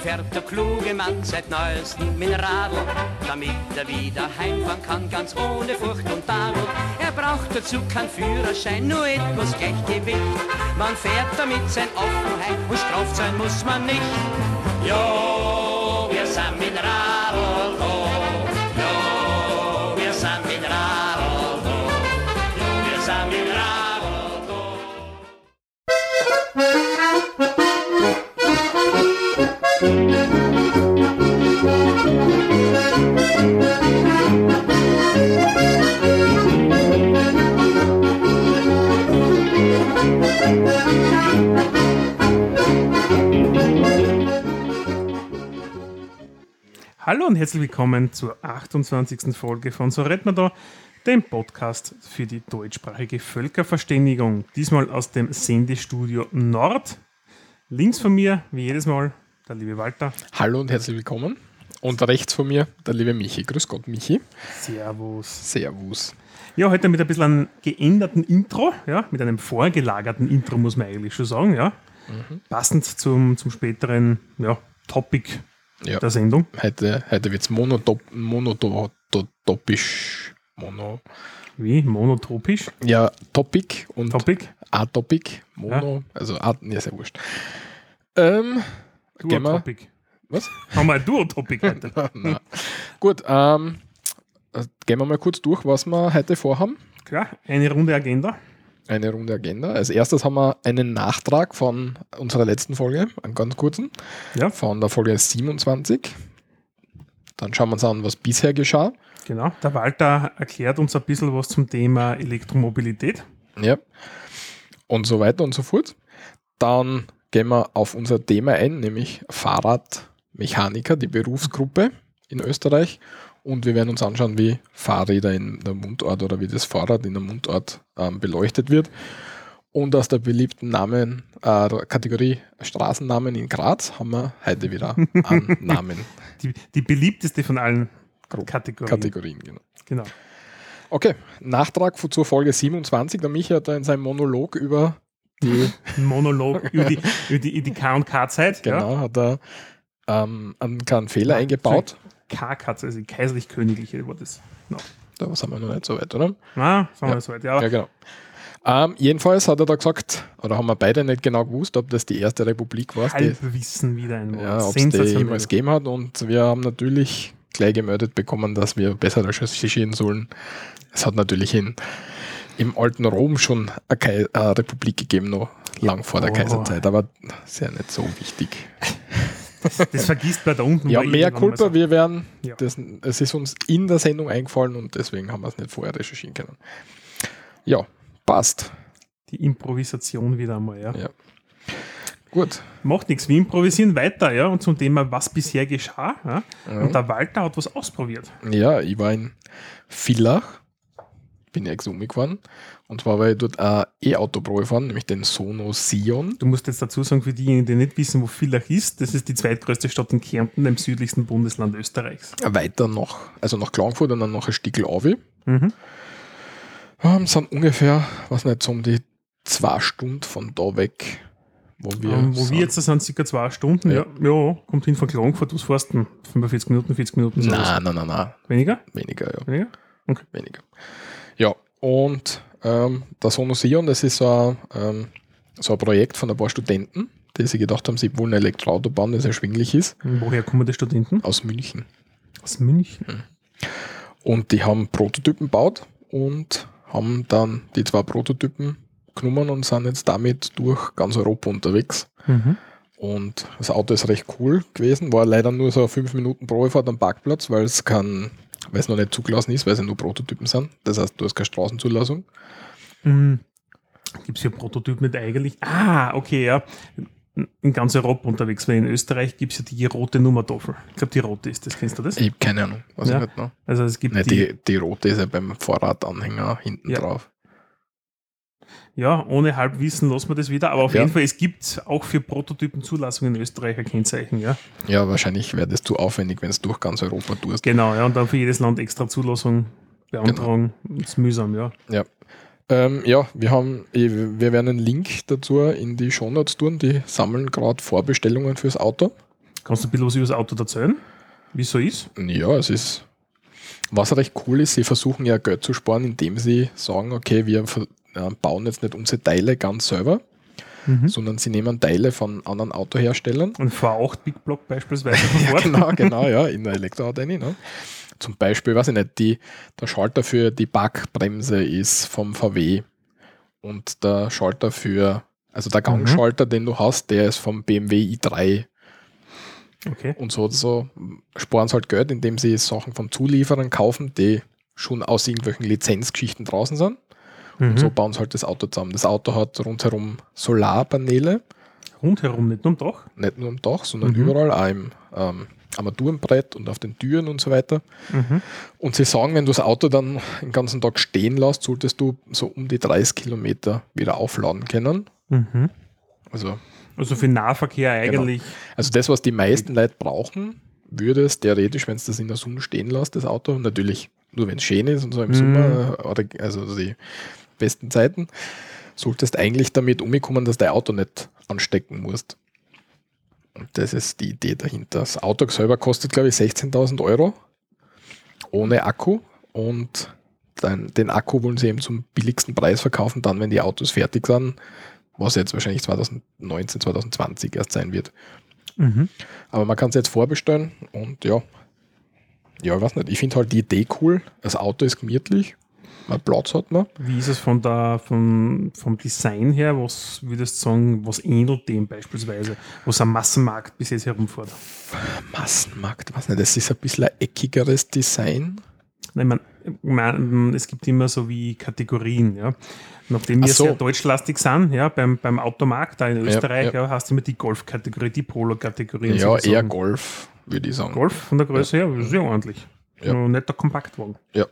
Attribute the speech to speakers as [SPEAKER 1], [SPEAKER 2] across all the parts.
[SPEAKER 1] fährt der kluge Mann seit neuestem mit damit er wieder heimfahren kann, ganz ohne Furcht und Tadel. Er braucht dazu keinen Führerschein, nur etwas Gleichgewicht. Man fährt damit sein heim und straft sein muss man nicht. Jo, wir sind mit
[SPEAKER 2] Hallo und herzlich willkommen zur 28. Folge von So redet man da, dem Podcast für die deutschsprachige Völkerverständigung. Diesmal aus dem Sendestudio Nord. Links von mir, wie jedes Mal, der liebe Walter.
[SPEAKER 3] Hallo und herzlich willkommen. Und rechts von mir der liebe Michi. Grüß Gott, Michi.
[SPEAKER 2] Servus.
[SPEAKER 3] Servus.
[SPEAKER 2] Ja, heute mit ein bisschen einem geänderten Intro, ja, mit einem vorgelagerten Intro, muss man eigentlich schon sagen, ja. Passend zum, zum späteren ja, Topic
[SPEAKER 3] Ja.
[SPEAKER 2] der Sendung.
[SPEAKER 3] Heute, heute wird es monotop, monotopisch. Mono.
[SPEAKER 2] Wie? Monotropisch?
[SPEAKER 3] Ja, Topic und
[SPEAKER 2] Topic?
[SPEAKER 3] A-Topic. Mono. Also A, ja, sehr wurscht. Ähm.
[SPEAKER 2] Duotopic.
[SPEAKER 3] Was?
[SPEAKER 2] Haben wir ein Duotopic heute.
[SPEAKER 3] Na. Gut, ähm, äh, gehen wir mal kurz durch, was wir heute vorhaben.
[SPEAKER 2] Klar, eine runde Agenda.
[SPEAKER 3] Eine Runde Agenda. Als erstes haben wir einen Nachtrag von unserer letzten Folge, einen ganz kurzen,
[SPEAKER 2] Ja,
[SPEAKER 3] von der Folge 27. Dann schauen wir uns an, was bisher geschah.
[SPEAKER 2] genau. Der Walter erklärt uns ein bisschen was zum Thema Elektromobilität.
[SPEAKER 3] Ja. Und so weiter und so fort. Dann gehen wir auf unser Thema ein, nämlich Fahrradmechaniker, die Berufsgruppe in Österreich. Und wir werden uns anschauen, wie Fahrräder in der Mundart oder wie das Fahrrad in der Mundart ähm, beleuchtet wird. Und aus der beliebten Namen, äh, Kategorie Straßennamen in Graz haben wir heute wieder einen Namen.
[SPEAKER 2] Die, die beliebteste von allen Kategorien.
[SPEAKER 3] Kategorien, genau.
[SPEAKER 2] Genau.
[SPEAKER 3] Okay, Nachtrag zur Folge 27. Der Michi hat da in seinem Monolog über die
[SPEAKER 2] Monolog über die, über die, die K&K-Zeit.
[SPEAKER 3] Genau, hat er ähm, einen kleinen Fehler eingebaut.
[SPEAKER 2] K-Katze, also die kaiserlich-königliche war das. No.
[SPEAKER 3] Da sind wir noch nicht so weit, oder?
[SPEAKER 2] Na, wir
[SPEAKER 3] Ja.
[SPEAKER 2] so weit. Ja,
[SPEAKER 3] Ja, genau. Ähm, jedenfalls hat er da gesagt, oder haben wir beide nicht genau gewusst, ob das die erste Republik war, die,
[SPEAKER 2] Halbwissen wieder einmal.
[SPEAKER 3] ja, ob es die jemals gegeben hat. Und wir haben natürlich gleich gemeldet bekommen, dass wir besser recherchieren sollen. Es hat natürlich in, im alten Rom schon eine, Kai eine Republik gegeben, noch lang vor der
[SPEAKER 2] Oh.
[SPEAKER 3] Kaiserzeit, aber ist ja nicht so wichtig.
[SPEAKER 2] Das vergisst bei da unten.
[SPEAKER 3] Ja, mehr Culpa,
[SPEAKER 2] so.
[SPEAKER 3] wir werden,
[SPEAKER 2] Ja.
[SPEAKER 3] das, es ist uns in der Sendung eingefallen und deswegen haben wir es nicht vorher recherchieren können. Ja, passt.
[SPEAKER 2] Die Improvisation wieder einmal, ja.
[SPEAKER 3] Ja. Gut.
[SPEAKER 2] Macht nichts, wir improvisieren weiter, ja, und zum Thema, was bisher geschah. Ja.
[SPEAKER 3] Ja.
[SPEAKER 2] Und der Walter hat was ausprobiert.
[SPEAKER 3] Ja, ich war in Villach, bin ja exum gefahren und zwar war ich dort ein E-Auto-Probe fahren, nämlich den Sono Sion.
[SPEAKER 2] Du musst jetzt dazu sagen, für diejenigen, die nicht wissen, wo Villach ist, das ist die zweitgrößte Stadt in Kärnten, dem südlichsten Bundesland Österreichs.
[SPEAKER 3] Weiter noch, also nach Klagenfurt und dann noch ein Stickel Auvi.
[SPEAKER 2] Mhm.
[SPEAKER 3] Ähm, sind ungefähr, was nicht, so um die zwei Stunden von da weg, wo wir,
[SPEAKER 2] Ähm, wo
[SPEAKER 3] sind.
[SPEAKER 2] wir jetzt da sind, circa zwei Stunden. Ja,
[SPEAKER 3] Ja.
[SPEAKER 2] ja kommt hin von Klagenfurt, was fährst du? denn? 45 Minuten, 40 Minuten?
[SPEAKER 3] Nein, nein, nein, nein,
[SPEAKER 2] Weniger?
[SPEAKER 3] weniger, ja.
[SPEAKER 2] Weniger?
[SPEAKER 3] weniger. Ja, und ähm, der Sono Sion, das ist so ein, ähm, so ein Projekt von ein paar Studenten, die sich gedacht haben, sie wollen ein Elektroauto bauen, das erschwinglich ist,
[SPEAKER 2] Woher kommen die Studenten?
[SPEAKER 3] aus München.
[SPEAKER 2] Aus München.
[SPEAKER 3] Und die haben Prototypen gebaut und haben dann die zwei Prototypen genommen und sind jetzt damit durch ganz Europa unterwegs.
[SPEAKER 2] Mhm.
[SPEAKER 3] Und das Auto ist recht cool gewesen, war leider nur so 5 Minuten Probefahrt am Parkplatz, weil es kein, weil es noch nicht zugelassen ist, weil es ja nur Prototypen sind. Das heißt, du hast keine Straßenzulassung.
[SPEAKER 2] Mhm. Gibt es hier Prototypen nicht eigentlich? Ah, okay, ja. In ganz Europa unterwegs, weil in Österreich gibt es ja die rote Nummertafel. Ich glaube, die rote ist das. Kennst du das?
[SPEAKER 3] Ich habe keine Ahnung,
[SPEAKER 2] Ja.
[SPEAKER 3] noch.
[SPEAKER 2] Also es gibt
[SPEAKER 3] Nein,
[SPEAKER 2] die,
[SPEAKER 3] die, die rote ist ja beim Vorradanhänger hinten
[SPEAKER 2] Ja.
[SPEAKER 3] drauf.
[SPEAKER 2] Ja, ohne Halbwissen lassen wir das wieder. Aber auf
[SPEAKER 3] Ja.
[SPEAKER 2] jeden Fall, es gibt auch für Prototypen Zulassungen in Österreich ein Kennzeichen, ja.
[SPEAKER 3] Ja, wahrscheinlich wäre das zu aufwendig, wenn es durch ganz Europa tust.
[SPEAKER 2] Genau, ja, und dann für jedes Land extra Zulassung beantragen. Ist mühsam, ja.
[SPEAKER 3] Ja. Ähm, ja, wir haben, eh, wir werden einen Link dazu in die Shownotes tun. Die sammeln gerade Vorbestellungen fürs Auto.
[SPEAKER 2] Kannst du ein bisschen was über das Auto erzählen? Wie es so ist?
[SPEAKER 3] Ja, es ist. Was recht cool ist, sie versuchen ja Geld zu sparen, indem sie sagen, okay, wir äh, bauen jetzt nicht unsere Teile ganz selber,
[SPEAKER 2] Mhm.
[SPEAKER 3] sondern sie nehmen Teile von anderen Autoherstellern.
[SPEAKER 2] Ein V8 Big Block beispielsweise von
[SPEAKER 3] Ja, genau, genau, ja, in der Elektroauto ne? Zum Beispiel, weiß ich nicht, die, der Schalter für die Backbremse ist vom VW und der Schalter für, also der Gangschalter, den du hast, der ist vom BMW i3
[SPEAKER 2] Okay.
[SPEAKER 3] und so, so sparen sie halt Geld, indem sie Sachen vom Zulieferern kaufen, die schon aus irgendwelchen Lizenzgeschichten draußen sind.
[SPEAKER 2] Mhm.
[SPEAKER 3] Und so bauen sie halt das Auto zusammen. Das Auto hat rundherum Solarpaneele,
[SPEAKER 2] Rundherum, nicht nur am Dach.
[SPEAKER 3] nicht nur am Dach, sondern
[SPEAKER 2] Mhm.
[SPEAKER 3] überall, auch im ähm, Armaturenbrett und auf den Türen und so weiter.
[SPEAKER 2] Mhm.
[SPEAKER 3] Und sie sagen, wenn du das Auto dann den ganzen Tag stehen lässt, solltest du so um die 30 Kilometer wieder aufladen können.
[SPEAKER 2] Mhm.
[SPEAKER 3] Also,
[SPEAKER 2] Also für Nahverkehr eigentlich.
[SPEAKER 3] also das, was die meisten Leute brauchen, würde es theoretisch, wenn es das in der Sonne stehen lässt, das Auto, natürlich nur wenn es schön ist und so im
[SPEAKER 2] Mhm.
[SPEAKER 3] Sommer, oder, also die besten Zeiten, solltest eigentlich damit umkommen, dass dein Auto nicht anstecken musst. Und das ist die Idee dahinter. Das Auto selber kostet, glaube ich, 16.000 Euro ohne Akku und dann, den Akku wollen sie eben zum billigsten Preis verkaufen, dann, wenn die Autos fertig sind, was jetzt wahrscheinlich 2019, 2020 erst sein wird.
[SPEAKER 2] Mhm.
[SPEAKER 3] Aber man kann es jetzt vorbestellen und ja, ja, ich weiß nicht, ich finde halt die Idee cool. Das Auto ist gemütlich, Platz hat man.
[SPEAKER 2] Wie ist es von der, von, vom Design her? Was würdest du sagen, was ähnelt dem beispielsweise, was am Massenmarkt bis jetzt herumfährt?
[SPEAKER 3] Massenmarkt, weiß nicht, das ist ein bisschen ein eckigeres Design.
[SPEAKER 2] Nein, man, es gibt immer so wie Kategorien, ja. Nachdem
[SPEAKER 3] Ach
[SPEAKER 2] wir
[SPEAKER 3] so.
[SPEAKER 2] sehr deutschlastig sind, ja, beim, beim Automarkt da in
[SPEAKER 3] Ja,
[SPEAKER 2] Österreich,
[SPEAKER 3] ja.
[SPEAKER 2] ja, hast du immer die Golf-Kategorie, die Polo-Kategorie.
[SPEAKER 3] Ja, eher. Golf, würde ich sagen.
[SPEAKER 2] Golf von der Größe her, sehr ordentlich.
[SPEAKER 3] Ja.
[SPEAKER 2] Nur nicht der Kompaktwagen.
[SPEAKER 3] Ja.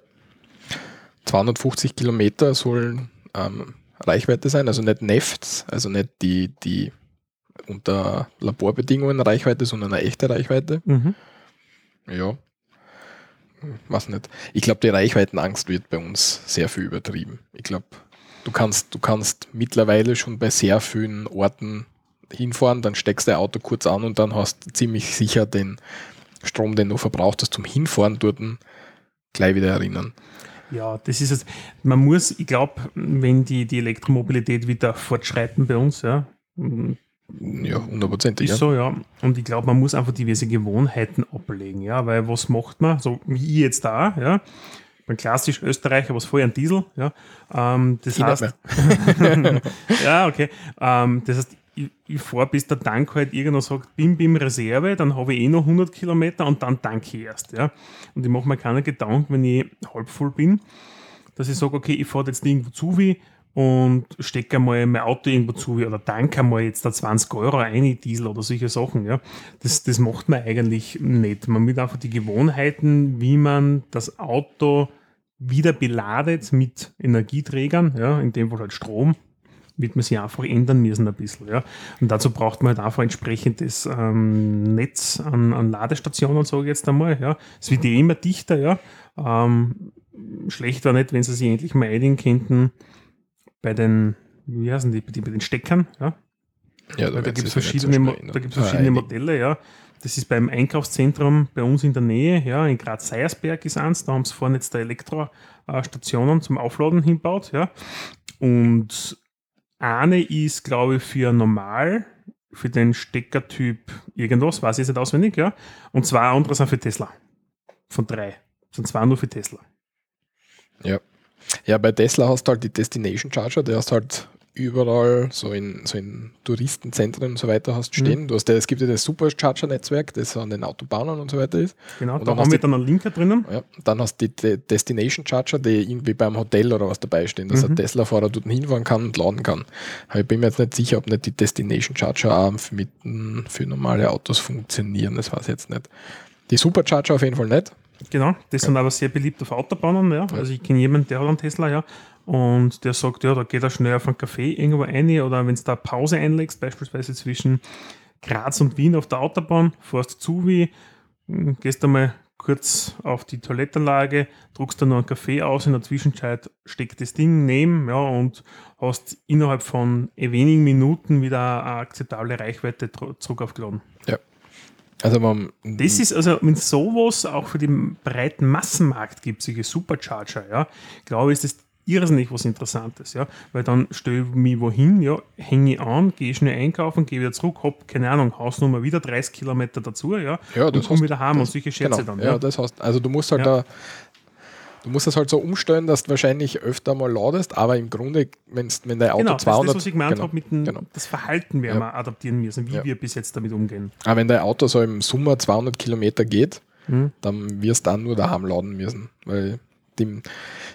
[SPEAKER 3] 250 Kilometer sollen ähm, Reichweite sein, also nicht Nefts, also nicht die, die unter Laborbedingungen Reichweite, sondern eine echte Reichweite.
[SPEAKER 2] Mhm.
[SPEAKER 3] Ja. Was nicht. Ich glaube, die Reichweitenangst wird bei uns sehr viel übertrieben. Ich glaube, du kannst, du kannst mittlerweile schon bei sehr vielen Orten hinfahren, dann steckst du dein Auto kurz an und dann hast du ziemlich sicher den Strom, den du verbraucht hast zum Hinfahren dort gleich wieder erinnern.
[SPEAKER 2] Ja, das ist es. Man muss, ich glaube, wenn die, die Elektromobilität wieder fortschreiten bei uns, ja,
[SPEAKER 3] Ja, hundertprozentig.
[SPEAKER 2] ist
[SPEAKER 3] Ja.
[SPEAKER 2] so, ja. Und ich glaube, man muss einfach diverse Gewohnheiten ablegen, ja, weil was macht man? So wie ich jetzt da, ja. Ich bin klassisch Österreicher, was vorher ein Diesel, ja. Ähm, das
[SPEAKER 3] Ich
[SPEAKER 2] heißt, ja, okay. Ähm, das heißt, ich, ich fahre bis der Tank halt irgendwo sagt, bim, bim, Reserve, dann habe ich eh noch 100 Kilometer und dann tanke ich erst, ja. Und ich mache mir keine Gedanken, wenn ich halb voll bin, dass ich sage, okay, ich fahre jetzt irgendwo zu wie und stecke einmal mein Auto irgendwo zu wie oder tanke einmal jetzt da 20 Euro ein, Diesel oder solche Sachen, ja. Das, das macht man eigentlich nicht. Man will einfach die Gewohnheiten, wie man das Auto wieder beladet mit Energieträgern, ja, in dem Fall halt Strom, wird man sich einfach ändern müssen ein bisschen. Ja. Und dazu braucht man halt einfach entsprechendes ähm, Netz an, an Ladestationen, sage ich jetzt einmal. Ja. Es wird eh immer dichter, ja. Ähm, schlecht war nicht, wenn sie sich endlich mal einigen könnten bei den, wie heißen die, bei den Steckern, ja.
[SPEAKER 3] Ja,
[SPEAKER 2] da gibt es verschiedene, Mo- da gibt's verschiedene
[SPEAKER 3] Ah,
[SPEAKER 2] Modelle, ja. Das ist beim Einkaufszentrum bei uns in der Nähe, ja, in Graz-Seiersberg ist eins, da haben sie vorne jetzt da Elektrostationen zum Aufladen hinbaut, ja. Und eine ist, glaube ich, für normal, für den Steckertyp irgendwas, weiß ich jetzt nicht auswendig, ja. Und zwei andere sind für Tesla. Von drei. Sind zwei nur für Tesla.
[SPEAKER 3] Ja, bei Tesla hast du halt die Destination Charger, der hast halt überall so in, so in Touristenzentren und so weiter hast
[SPEAKER 2] Mhm.
[SPEAKER 3] stehen. Du hast ja, es gibt ja das Supercharger-Netzwerk, das an den Autobahnen und so weiter ist.
[SPEAKER 2] Genau,
[SPEAKER 3] Und
[SPEAKER 2] da haben wir dann einen Linker drinnen.
[SPEAKER 3] Ja, dann hast du die De Destination Charger, die irgendwie beim Hotel oder was dabei stehen, dass
[SPEAKER 2] Mhm.
[SPEAKER 3] ein Tesla-Fahrer dort hinfahren kann und laden kann. Aber ich bin mir jetzt nicht sicher, ob nicht die Destination Charger auch mit, für normale Autos funktionieren. Das weiß ich jetzt nicht. Die Supercharger auf jeden Fall nicht.
[SPEAKER 2] Genau, das sind aber sehr beliebt auf Autobahnen, ja. Also ich kenne jemanden, der hat einen Tesla, ja. Und der sagt, ja, da geht er schnell auf einen Café irgendwo rein oder wenn du da Pause einlegst, beispielsweise zwischen Graz und Wien auf der Autobahn, fährst zu wie, hm, gehst einmal kurz auf die Toilettenlage, druckst dann noch einen Kaffee aus, in der Zwischenzeit steckt das Ding neben, ja, und hast innerhalb von wenigen Minuten wieder eine akzeptable Reichweite zurück aufgeladen.
[SPEAKER 3] Also man,
[SPEAKER 2] Das ist also, wenn sowas auch für den breiten Massenmarkt gibt, solche Supercharger, ja, glaube ich, ist das irrsinnig was Interessantes, ja, weil dann stelle ich mich wohin, ja, hänge an, gehe schnell einkaufen, gehe wieder zurück, hab, keine Ahnung, Hausnummer wieder 30 Kilometer dazu, ja,
[SPEAKER 3] Ja,
[SPEAKER 2] und komme wieder heim und solche Scherze
[SPEAKER 3] genau,
[SPEAKER 2] dann,
[SPEAKER 3] ja.
[SPEAKER 2] ja.
[SPEAKER 3] das heißt, also du musst halt
[SPEAKER 2] Ja.
[SPEAKER 3] da, du musst das halt so umstellen, dass du wahrscheinlich öfter mal ladest, aber im Grunde, wenn's, wenn dein Auto
[SPEAKER 2] Genau, das ist
[SPEAKER 3] 200,
[SPEAKER 2] das, was ich gemeint
[SPEAKER 3] genau,
[SPEAKER 2] habe, mit dem
[SPEAKER 3] genau.
[SPEAKER 2] das Verhalten werden
[SPEAKER 3] Ja.
[SPEAKER 2] wir adaptieren müssen, wie
[SPEAKER 3] Ja.
[SPEAKER 2] wir bis jetzt damit umgehen.
[SPEAKER 3] aber wenn dein Auto so im Sommer 200 Kilometer geht,
[SPEAKER 2] Mhm.
[SPEAKER 3] dann wirst du dann nur daheim laden müssen, weil die,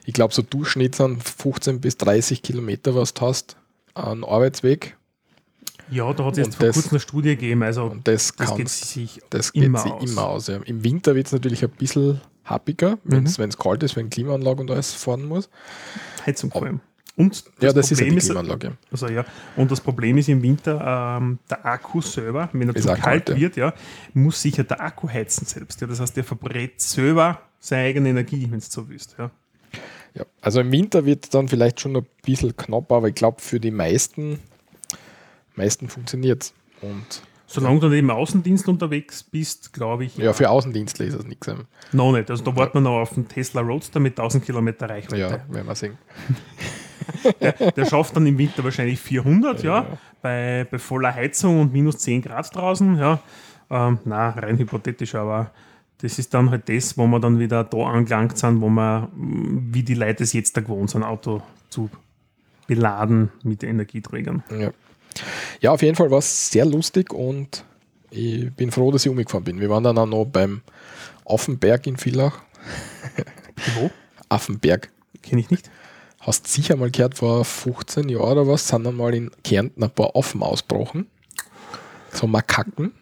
[SPEAKER 3] ich glaube, so Durchschnitt sind 15 bis 30 Kilometer, was du hast an Arbeitsweg
[SPEAKER 2] Ja, da hat es jetzt vor
[SPEAKER 3] das-
[SPEAKER 2] kurzem eine Studie gegeben, also
[SPEAKER 3] und das,
[SPEAKER 2] das geht sich
[SPEAKER 3] Das geht
[SPEAKER 2] immer
[SPEAKER 3] sich
[SPEAKER 2] aus.
[SPEAKER 3] immer aus. Ja. Im Winter wird es natürlich ein bisschen happiger, wenn es kalt ist, wenn Klimaanlage und alles fahren muss.
[SPEAKER 2] Heizung vor allem. Und
[SPEAKER 3] ja, das ist ja
[SPEAKER 2] Problem
[SPEAKER 3] Klimaanlage.
[SPEAKER 2] Also ja, und das Problem ist im Winter, ähm, der Akku selber, wenn er
[SPEAKER 3] Ist
[SPEAKER 2] zu kalt
[SPEAKER 3] kalt, ja.
[SPEAKER 2] wird, ja, muss sich ja der Akku heizen selbst. Ja. Das heißt, der verbrät selber seine eigene Energie, wenn du so willst. Ja.
[SPEAKER 3] Ja. Also im Winter wird es dann vielleicht schon ein bisschen knapp, aber ich glaube, für die meisten, meisten funktioniert es. Und
[SPEAKER 2] Solange du nicht im Außendienst unterwegs bist, glaube ich,
[SPEAKER 3] ja, für Außendienstler ist es nichts.
[SPEAKER 2] noch nicht. Also da warten wir noch auf den Tesla Roadster mit 1000 Kilometer Reichweite.
[SPEAKER 3] Ja, werden wir sehen.
[SPEAKER 2] Der schafft dann im Winter wahrscheinlich 400, ja, Bei, bei voller Heizung und minus 10 Grad draußen, ja. Ähm, na, rein hypothetisch, aber das ist dann halt das, wo wir dann wieder da angelangt sind, wo wir, wie die Leute es jetzt da gewohnt sind, Auto zu beladen mit Energieträgern.
[SPEAKER 3] Ja. ja, auf jeden Fall war es sehr lustig und ich bin froh, dass ich umgefahren bin. Wir waren dann auch noch beim Affenberg in Villach.
[SPEAKER 2] Wo?
[SPEAKER 3] Affenberg.
[SPEAKER 2] Kenne ich nicht.
[SPEAKER 3] Hast sicher mal gehört, vor 15 Jahren oder was, sind dann mal in Kärnten ein paar Affen ausgebrochen. So Makaken.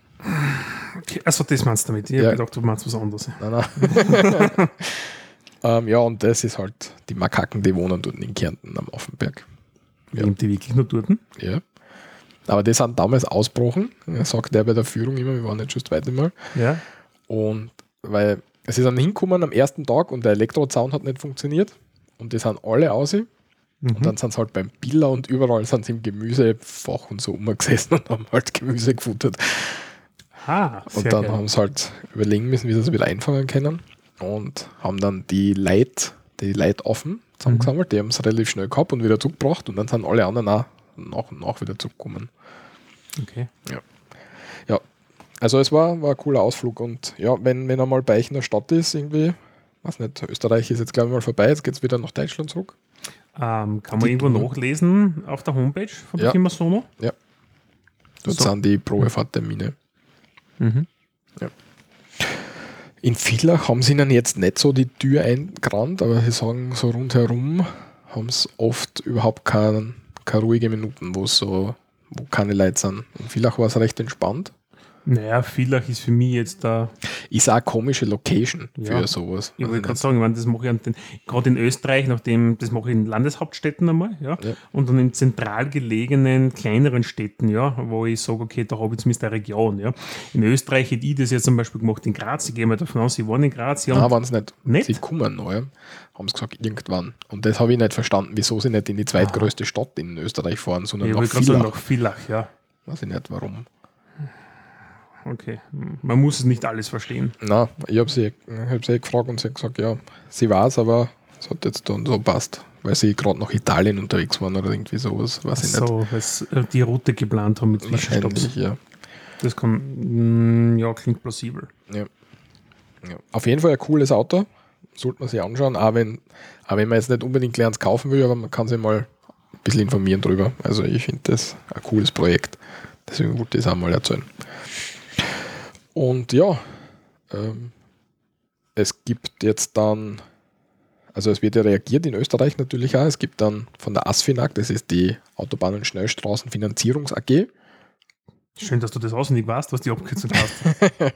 [SPEAKER 2] Okay, also das meinst du damit. Ich
[SPEAKER 3] Ja.
[SPEAKER 2] habe gedacht, du meinst was anderes.
[SPEAKER 3] Nein, nein. ähm, ja, und das ist halt die Makaken, die wohnen dort in Kärnten am Affenberg. Ja.
[SPEAKER 2] Die wirklich nur dort?
[SPEAKER 3] Ja. Aber die sind damals ausgebrochen, ja, sagt der bei der Führung immer, wir waren jetzt schon das zweite Mal.
[SPEAKER 2] Ja.
[SPEAKER 3] Und weil sie sind hingekommen am ersten Tag und der Elektrozaun hat nicht funktioniert. Und die sind alle aus.
[SPEAKER 2] Mhm.
[SPEAKER 3] Und dann sind sie halt beim Billa und überall sind sie im Gemüsefach und so umgesessen und haben halt Gemüse gefuttert.
[SPEAKER 2] Ah,
[SPEAKER 3] Und dann
[SPEAKER 2] geil.
[SPEAKER 3] haben sie halt überlegen müssen, wie sie das wieder einfangen können. Und haben dann die Leit, die Leitaffen zusammengesammelt. Die haben es relativ schnell gehabt und wieder zurückgebracht. Und dann sind alle anderen auch nach und nach wieder zurückgekommen.
[SPEAKER 2] Okay.
[SPEAKER 3] Ja, also es war, war ein cooler Ausflug. Und ja, wenn, wenn er mal bei euch in der Stadt ist, irgendwie, weiß nicht, Österreich ist jetzt glaube ich mal vorbei, jetzt geht es wieder nach Deutschland zurück.
[SPEAKER 2] Ähm, kann man
[SPEAKER 3] Die-
[SPEAKER 2] irgendwo nachlesen auf der Homepage von
[SPEAKER 3] Ja.
[SPEAKER 2] Sono?
[SPEAKER 3] Dort
[SPEAKER 2] So.
[SPEAKER 3] sind die Probefahrttermine.
[SPEAKER 2] Mhm.
[SPEAKER 3] In Villach haben sie ihnen jetzt nicht so die Tür eingerannt, aber sie sagen, so rundherum haben sie oft überhaupt kein, keine ruhige Minuten, wo so wo keine Leute sind. In Villach war es recht entspannt.
[SPEAKER 2] Naja, Villach ist für mich jetzt da,
[SPEAKER 3] Ist auch eine komische Location für
[SPEAKER 2] Ja.
[SPEAKER 3] sowas.
[SPEAKER 2] ich wollte
[SPEAKER 3] ich
[SPEAKER 2] gerade sagen, ich meine, das mache ich an den, gerade in Österreich, nachdem, das mache ich in Landeshauptstädten einmal, ja,
[SPEAKER 3] Ja.
[SPEAKER 2] und dann in zentral gelegenen, kleineren Städten, ja, wo ich sage, okay, da habe ich zumindest eine Region, ja. In Österreich hätte ich das jetzt zum Beispiel gemacht in Graz, ich gehe mal davon aus, sie waren in Graz, ja,
[SPEAKER 3] Nein, waren sie nicht.
[SPEAKER 2] Nicht?
[SPEAKER 3] Sie kommen ja. haben sie gesagt, irgendwann. Und das habe ich nicht verstanden, wieso sie nicht in die zweitgrößte Stadt in Österreich fahren, sondern
[SPEAKER 2] ich
[SPEAKER 3] nach
[SPEAKER 2] gerade sagen,
[SPEAKER 3] Villach.
[SPEAKER 2] nach Villach, ja.
[SPEAKER 3] Weiß ich nicht, warum.
[SPEAKER 2] Okay, man muss es nicht alles verstehen.
[SPEAKER 3] Na, ich habe sie, ich hab sie gefragt und sie hat gesagt, ja, sie weiß, aber es hat jetzt dann so passt, weil sie gerade nach Italien unterwegs waren oder irgendwie sowas, weiß ich nicht.
[SPEAKER 2] So, weil sie äh, die Route geplant haben mit Zwischenstopps.
[SPEAKER 3] Wahrscheinlich, ja.
[SPEAKER 2] Das kann, mm, ja, klingt plausibel.
[SPEAKER 3] ja. ja. Auf jeden Fall ein cooles Auto, sollte man sich anschauen, auch wenn, auch wenn man jetzt nicht unbedingt lernen kaufen will, aber man kann sich mal ein bisschen informieren drüber. Also ich finde das ein cooles Projekt. Deswegen wollte ich das auch mal erzählen. Und ja, ähm, es gibt jetzt dann, also es wird ja reagiert in Österreich natürlich auch. Es gibt dann von der ASFINAG, das ist die Autobahn- und Schnellstraßenfinanzierungs AG,
[SPEAKER 2] Schön, dass du das auswendig weißt, was die Abkürzung heißt.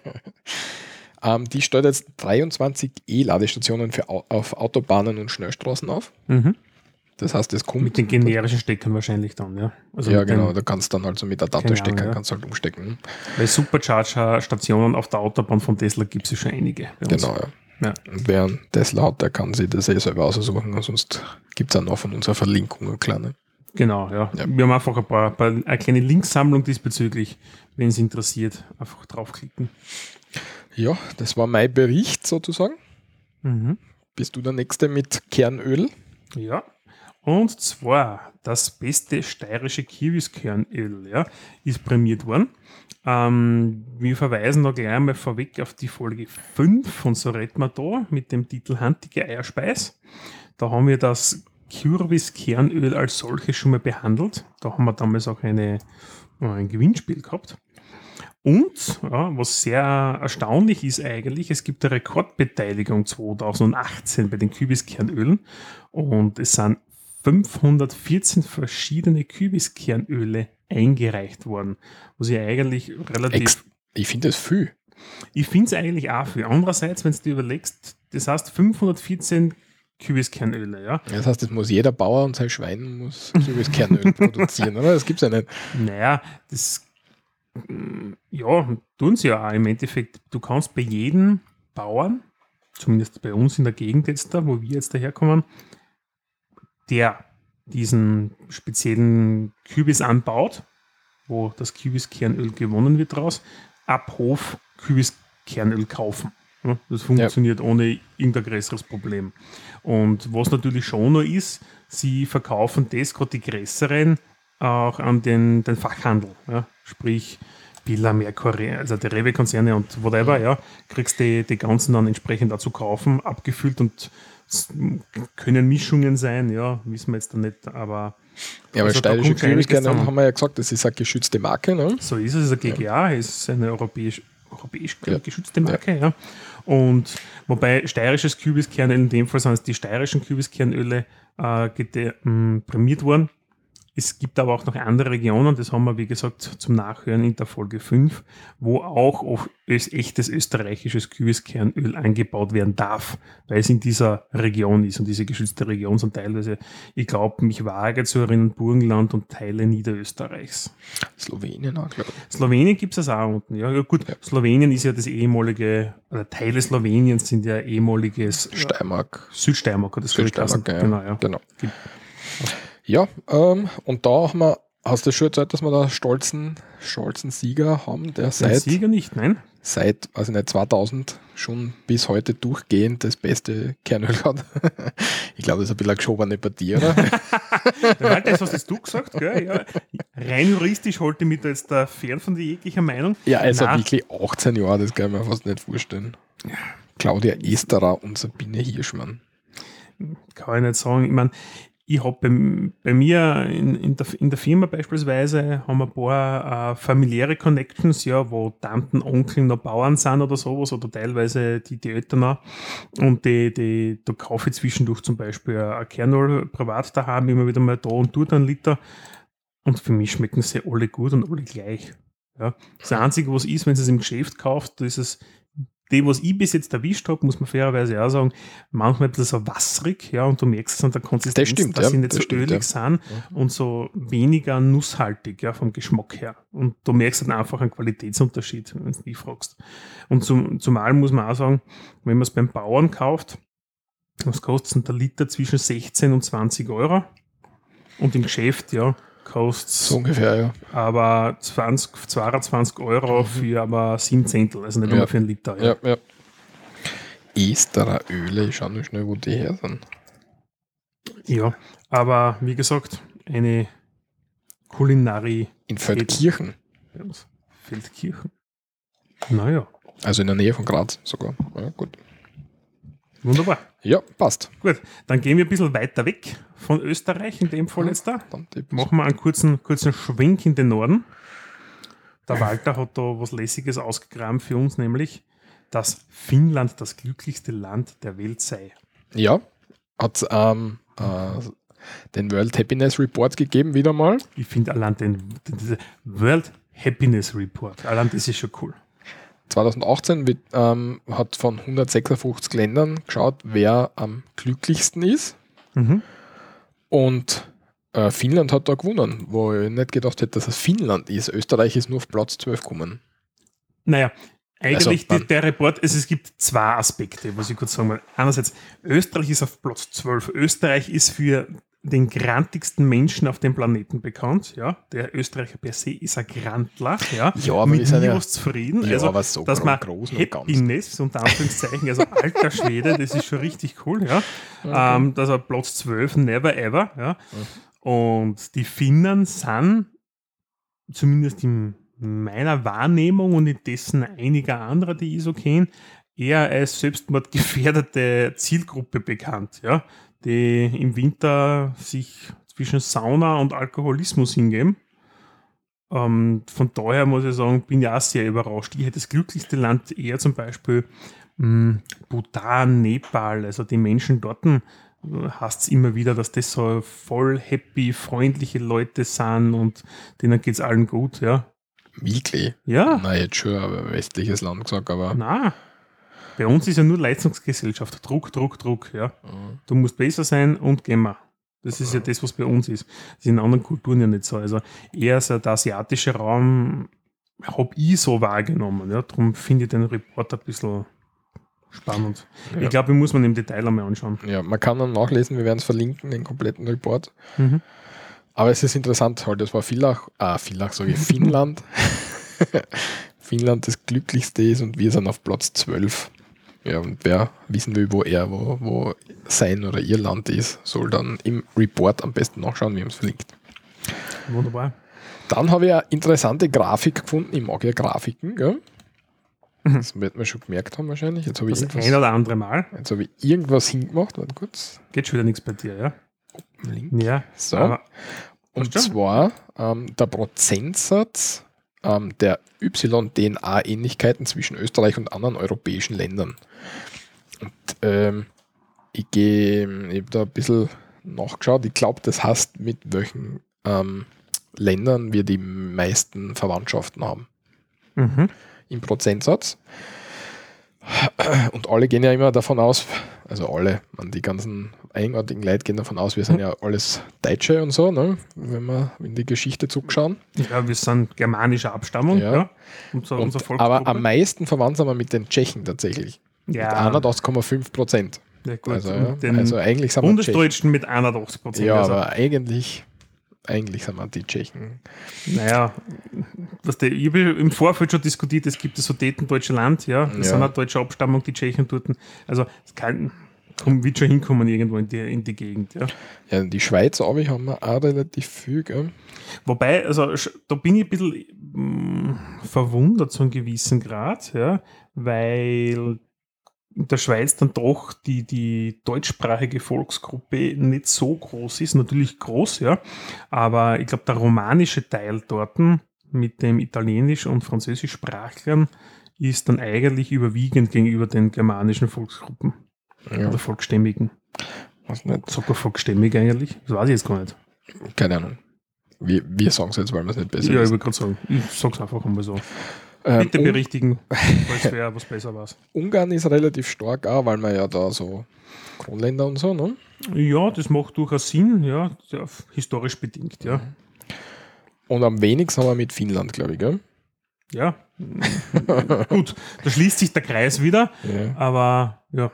[SPEAKER 3] ähm, die stellt jetzt 23 E-Ladestationen auf Autobahnen und Schnellstraßen auf.
[SPEAKER 2] mhm.
[SPEAKER 3] Das heißt, es kommt.
[SPEAKER 2] Mit den generischen Steckern wahrscheinlich dann, ja. Also
[SPEAKER 3] ja, genau,
[SPEAKER 2] Den,
[SPEAKER 3] da kannst du dann halt so mit
[SPEAKER 2] Ahnung, ja.
[SPEAKER 3] kannst halt umstecken.
[SPEAKER 2] weil Supercharger-Stationen auf der Autobahn von Tesla gibt es ja schon einige.
[SPEAKER 3] Genau, ja.
[SPEAKER 2] Ja.
[SPEAKER 3] Und wer einen Tesla hat, der kann sich das eh selber aussuchen, sonst gibt es auch noch von unserer Verlinkung eine kleine.
[SPEAKER 2] Genau, ja.
[SPEAKER 3] Ja.
[SPEAKER 2] Wir haben einfach ein paar, paar eine kleine Linksammlung diesbezüglich. Wenn es interessiert, einfach draufklicken.
[SPEAKER 3] Ja, das war mein Bericht sozusagen.
[SPEAKER 2] Mhm.
[SPEAKER 3] Bist du der Nächste mit Kernöl?
[SPEAKER 2] Ja. Und zwar das beste steirische Kürbiskernöl ja, ist prämiert worden. Ähm, wir verweisen da gleich einmal vorweg auf die Folge 5 von So redet man da mit dem Titel Handige Eierspeis. Da haben wir das Kürbiskernöl als solches schon mal behandelt. Da haben wir damals auch eine, äh, ein Gewinnspiel gehabt. Und, ja, was sehr erstaunlich ist eigentlich, es gibt eine Rekordbeteiligung 2018 bei den Kübiskernölen und es sind 514 verschiedene Kübiskernöle eingereicht worden, was ich eigentlich relativ...
[SPEAKER 3] Ex ich finde das viel.
[SPEAKER 2] Ich finde es eigentlich auch viel. Andererseits, wenn du dir überlegst, das heißt 514 Kübiskernöle, ja.
[SPEAKER 3] Das heißt, das muss jeder Bauer und sein Schwein muss Kürbiskernöl produzieren, oder? Das gibt es ja nicht.
[SPEAKER 2] Naja, das mm, ja, tun sie ja auch im Endeffekt. Du kannst bei jedem Bauern, zumindest bei uns in der Gegend jetzt da, wo wir jetzt daherkommen, der diesen speziellen Kübis anbaut, wo das Kübiskernöl gewonnen wird daraus, ab Hof Kübiskernöl kaufen. Ja, Das funktioniert ohne irgendein größeres Problem. Und was natürlich schon noch ist, sie verkaufen das, gerade die größeren, auch an den, den Fachhandel. Ja? Sprich, Billa, Mercury, also die Rewe-Konzerne und whatever, ja, kriegst die, die ganzen dann entsprechend dazu kaufen, abgefüllt und es können Mischungen sein, ja, wissen wir jetzt da nicht, aber
[SPEAKER 3] Ja, aber
[SPEAKER 2] Also
[SPEAKER 3] steirische
[SPEAKER 2] zusammen.
[SPEAKER 3] haben wir ja gesagt, das ist eine geschützte Marke. Ne?
[SPEAKER 2] so ist es. Es ist eine GGA, es ist eine europäisch, europäisch
[SPEAKER 3] Ja.
[SPEAKER 2] geschützte Marke, ja. Und wobei steirisches Kübiskernöl, in dem Fall sind es die steirischen Kübiskernöle äh, mh, prämiert worden. Es gibt aber auch noch andere Regionen, das haben wir, wie gesagt, zum Nachhören in der Folge 5, wo auch echtes österreichisches Kübiskernöl angebaut werden darf, weil es in dieser Region ist. Und diese geschützte Region sind teilweise, ich glaube, mich wage zu erinnern, Burgenland und Teile Niederösterreichs.
[SPEAKER 3] Slowenien auch, glaube ich.
[SPEAKER 2] Slowenien gibt es auch unten. Ja, ja gut,
[SPEAKER 3] Ja.
[SPEAKER 2] Slowenien ist ja das ehemalige, oder Teile Sloweniens sind ja ehemaliges
[SPEAKER 3] Steiermark.
[SPEAKER 2] Südsteiermark, oder
[SPEAKER 3] Südsteiermark, ja.
[SPEAKER 2] Genau, ja.
[SPEAKER 3] Genau. Ja, ähm, und da haben wir, hast du schon erzählt, dass wir da stolzen, stolzen Sieger haben, der
[SPEAKER 2] Der
[SPEAKER 3] seit,
[SPEAKER 2] Sieger nicht, nein?
[SPEAKER 3] seit, also nicht 2000 schon bis heute durchgehend das beste Kernöl hat. ich glaube, das ist ein bisschen eine geschobene Partie, oder?
[SPEAKER 2] Ja, das hast jetzt du gesagt, gell? Ja. Rein juristisch halte ich mich da jetzt da fern von jeglicher Meinung.
[SPEAKER 3] ja, also
[SPEAKER 2] Nein.
[SPEAKER 3] wirklich 18 Jahre, das kann ich mir fast nicht vorstellen. Claudia Esterer und Sabine Hirschmann.
[SPEAKER 2] kann ich nicht sagen. Ich meine, ich habe bei, bei mir in, in, der, in der Firma beispielsweise haben wir ein paar äh, familiäre Connections, ja, wo Tanten, Onkel noch Bauern sind oder sowas oder teilweise die, die Eltern auch. Und die, die, da kaufe ich zwischendurch zum Beispiel ein Kernöl privat daheim, immer wieder mal da und dort einen Liter. Und für mich schmecken sie alle gut und alle gleich. Ja. Das Einzige, was ist, wenn du es im Geschäft kaufst, da ist es die, was ich bis jetzt erwischt habe, muss man fairerweise auch sagen, manchmal ein bisschen so wasserig, ja, und du merkst es an der Konsistenz,
[SPEAKER 3] Das stimmt,
[SPEAKER 2] dass
[SPEAKER 3] ja,
[SPEAKER 2] sie nicht
[SPEAKER 3] das
[SPEAKER 2] so
[SPEAKER 3] stimmt,
[SPEAKER 2] ölig
[SPEAKER 3] ja.
[SPEAKER 2] sind und so weniger nusshaltig, ja, vom Geschmack her. Und du merkst dann einfach einen Qualitätsunterschied, wenn du mich fragst. Und zum, zumal muss man auch sagen, wenn man es beim Bauern kauft, was kostet der Liter zwischen 16 und 20 Euro? Und im Geschäft, ja, kostet
[SPEAKER 3] So ungefähr, ja.
[SPEAKER 2] aber 20, 22 Euro für aber 7 Zehntel, also nicht
[SPEAKER 3] Mhm. Ja.
[SPEAKER 2] einmal für einen Liter.
[SPEAKER 3] Ja, ja. Esterer Öle, ich schau nur schnell, wo die her sind.
[SPEAKER 2] Ja, aber wie gesagt, eine Kulinari
[SPEAKER 3] In Feldkirchen,
[SPEAKER 2] Feldkirchen. Naja,
[SPEAKER 3] also in der Nähe von Graz sogar. Ja, gut.
[SPEAKER 2] wunderbar.
[SPEAKER 3] Ja, passt.
[SPEAKER 2] Gut, dann gehen wir ein bisschen weiter weg von Österreich, in dem Fall jetzt da. Machen wir einen kurzen, kurzen Schwenk in den Norden. Der Walter hat da was Lässiges ausgegraben für uns, nämlich, dass Finnland das glücklichste Land der Welt sei.
[SPEAKER 3] Ja, hat ähm, äh, den World Happiness Report gegeben, wieder mal.
[SPEAKER 2] Ich finde allein den, den diese World Happiness Report, allein das ist schon cool.
[SPEAKER 3] 2018 wird, ähm, hat von 156 Ländern geschaut, wer am glücklichsten ist.
[SPEAKER 2] Mhm.
[SPEAKER 3] Und äh, Finnland hat da gewonnen, wo ich nicht gedacht hätte, dass es Finnland ist. Österreich ist nur auf Platz 12 gekommen.
[SPEAKER 2] Naja, eigentlich
[SPEAKER 3] Also,
[SPEAKER 2] die, der Report, also es gibt zwei Aspekte, was ich kurz sagen will. Einerseits, Österreich ist auf Platz 12. Österreich ist für den grantigsten Menschen auf dem Planeten bekannt. Ja, der Österreicher per se ist ein Grantler. Ja,
[SPEAKER 3] Ja, aber
[SPEAKER 2] mit
[SPEAKER 3] ja-
[SPEAKER 2] Virus zufrieden.
[SPEAKER 3] Ja,
[SPEAKER 2] also,
[SPEAKER 3] aber so
[SPEAKER 2] dass man
[SPEAKER 3] groß und ganz.
[SPEAKER 2] Happiness, unter Anführungszeichen, also alter Schwede, das ist schon richtig cool. Ja, ähm, das ist Platz 12, never ever. Ja, und die Finnen sind zumindest in meiner Wahrnehmung und in dessen einiger anderer, die ich so kenne, eher als selbstmordgefährdete Zielgruppe bekannt, ja, die im Winter sich zwischen Sauna und Alkoholismus hingeben. Ähm, von daher muss ich sagen, bin ich auch sehr überrascht. Ich hätte das glücklichste Land eher zum Beispiel mh, Bhutan, Nepal, also die Menschen dort hast es immer wieder, dass das so voll happy, freundliche Leute sind und denen geht es allen gut, ja.
[SPEAKER 3] Wirklich?
[SPEAKER 2] Ja,
[SPEAKER 3] Na, jetzt schon ein westliches Land gesagt, aber
[SPEAKER 2] na. Bei uns ist ja nur Leistungsgesellschaft. Druck, Druck, Druck, ja.
[SPEAKER 3] Mhm.
[SPEAKER 2] Du musst besser sein und gehen wir. Das ist ja das, was bei uns ist. Das ist in anderen Kulturen ja nicht so. Also eher so der asiatische Raum habe ich so wahrgenommen. Ja. Darum finde ich den Report ein bisschen spannend.
[SPEAKER 3] Ja.
[SPEAKER 2] Ich glaube, den muss man im Detail einmal anschauen.
[SPEAKER 3] ja, man kann dann nachlesen, wir werden es verlinken, den kompletten Report.
[SPEAKER 2] Mhm.
[SPEAKER 3] Aber es ist interessant, halt, das war Villach, ah, Villach sage ich, Finnland. Finnland das glücklichste ist und wir sind auf Platz 12. Ja, und wer wissen will, wo er, wo, wo sein oder ihr Land ist, soll dann im Report am besten nachschauen, wir haben es verlinkt.
[SPEAKER 2] Wunderbar.
[SPEAKER 3] Dann habe ich eine interessante Grafik gefunden. Ich mag ja Grafiken, gell? Das wird man schon gemerkt haben wahrscheinlich. Jetzt habe ich,
[SPEAKER 2] Das ein oder andere Mal
[SPEAKER 3] jetzt habe ich irgendwas hingemacht. Warte kurz.
[SPEAKER 2] geht schon wieder nichts bei dir, ja?
[SPEAKER 3] Link.
[SPEAKER 2] Ja.
[SPEAKER 3] So. Und zwar ähm, der Prozentsatz ähm, der Y-DNA-Ähnlichkeiten zwischen Österreich und anderen europäischen Ländern. Und ähm, ich gehe, habe da ein bisschen nachgeschaut. Ich glaube, das heißt, mit welchen ähm, Ländern wir die meisten Verwandtschaften haben.
[SPEAKER 2] mhm.
[SPEAKER 3] im Prozentsatz. Und alle gehen ja immer davon aus, also alle, man, die ganzen eigenartigen Leute gehen davon aus, wir sind ja alles Deutsche und so, ne? wenn wir in die Geschichte zurückschauen.
[SPEAKER 2] Ja, wir sind germanischer Abstammung,
[SPEAKER 3] Ja.
[SPEAKER 2] ja. Unser, unser
[SPEAKER 3] Und,
[SPEAKER 2] Volksgruppe.
[SPEAKER 3] aber am meisten verwandt sind wir mit den Tschechen tatsächlich.
[SPEAKER 2] ja,
[SPEAKER 3] Mit 81,5 Prozent.
[SPEAKER 2] ja, gut.
[SPEAKER 3] Also, ja, also eigentlich sind wir Tschechen.
[SPEAKER 2] Bundesdeutschen mit 81 Prozent.
[SPEAKER 3] Ja,
[SPEAKER 2] also,
[SPEAKER 3] aber eigentlich, eigentlich sind wir die Tschechen.
[SPEAKER 2] naja, was der, ich habe im Vorfeld schon diskutiert, es gibt das Sudetendeutsche Land, ja, das
[SPEAKER 3] Ja.
[SPEAKER 2] sind eine deutsche Abstammung, die Tschechen dort. Also es kann, komm, wird schon hinkommen irgendwo in die, in die Gegend, ja.
[SPEAKER 3] Ja, die Schweiz aber haben wir auch relativ viel, gell?
[SPEAKER 2] Wobei, also da bin ich ein bisschen mm, verwundert zu einem gewissen Grad, ja, weil in der Schweiz dann doch die, die deutschsprachige Volksgruppe nicht so groß ist, natürlich groß, ja, aber ich glaube, der romanische Teil dort mit dem Italienisch- und Französischsprachlern ist dann eigentlich überwiegend gegenüber den germanischen Volksgruppen
[SPEAKER 3] Ja,
[SPEAKER 2] oder Volksstämmigen.
[SPEAKER 3] weiß nicht.
[SPEAKER 2] Sogar Volksstämmig eigentlich? Das weiß ich jetzt gar nicht.
[SPEAKER 3] Keine Ahnung. Wir, wir sagen es jetzt, weil wir es nicht besser
[SPEAKER 2] ja, ich würde gerade sagen, ich sag's einfach einmal so.
[SPEAKER 3] Ähm,
[SPEAKER 2] Bitte berichtigen, falls wer was besser war.
[SPEAKER 3] Ungarn ist relativ stark auch, weil man ja da so Kronländer und so, ne?
[SPEAKER 2] Ja, das macht durchaus Sinn, ja, ja, historisch bedingt, ja.
[SPEAKER 3] Und am wenigsten haben wir mit Finnland, glaube ich, gell?
[SPEAKER 2] Ja. Gut, da schließt sich der Kreis wieder,
[SPEAKER 3] Ja.
[SPEAKER 2] aber ja.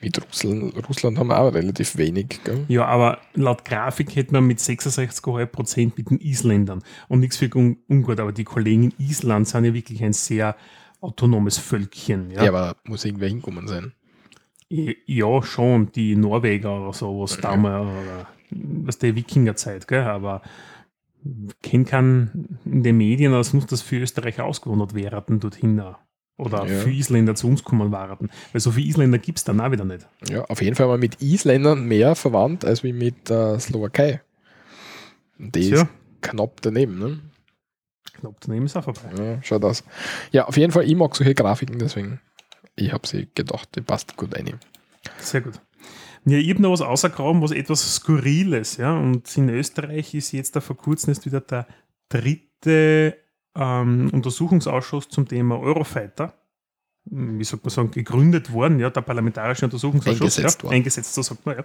[SPEAKER 3] Mit Russland, Russland haben wir auch relativ wenig, gell?
[SPEAKER 2] Ja, aber laut Grafik hätte man mit 66,5 Prozent mit den Isländern und nichts für Un ungut, aber die Kollegen in Island sind ja wirklich ein sehr autonomes Völkchen.
[SPEAKER 3] Ja,
[SPEAKER 2] Ja,
[SPEAKER 3] aber muss irgendwer hinkommen sein.
[SPEAKER 2] ja schon, die Norweger oder sowas
[SPEAKER 3] Ja.
[SPEAKER 2] damals, oder was der Wikingerzeit, gell, aber kennen kann in den Medien, als muss das für Österreich ausgewandert werden dorthin. Oder
[SPEAKER 3] Ja.
[SPEAKER 2] für Isländer zu uns kommen warten. Weil so viele Isländer gibt es dann auch wieder nicht.
[SPEAKER 3] Ja, auf jeden Fall haben wir mit Isländern mehr verwandt als wie mit der Slowakei. Und die
[SPEAKER 2] Tja.
[SPEAKER 3] ist knapp daneben, ne?
[SPEAKER 2] Knapp daneben ist auch vorbei.
[SPEAKER 3] Ja, schaut aus. Ja, auf jeden Fall, ich mag solche Grafiken, deswegen, ich habe sie gedacht, die passt gut rein.
[SPEAKER 2] Sehr gut. Ja, ich habe noch was außergraben, was etwas Skurriles, ja. Und in Österreich ist jetzt da vor kurzem ist wieder der dritte ähm, Untersuchungsausschuss zum Thema Eurofighter, wie sagt man sagen, gegründet worden, ja, der Parlamentarische Untersuchungsausschuss.
[SPEAKER 3] Eingesetzt
[SPEAKER 2] ja. Eingesetzt, so sagt man, ja.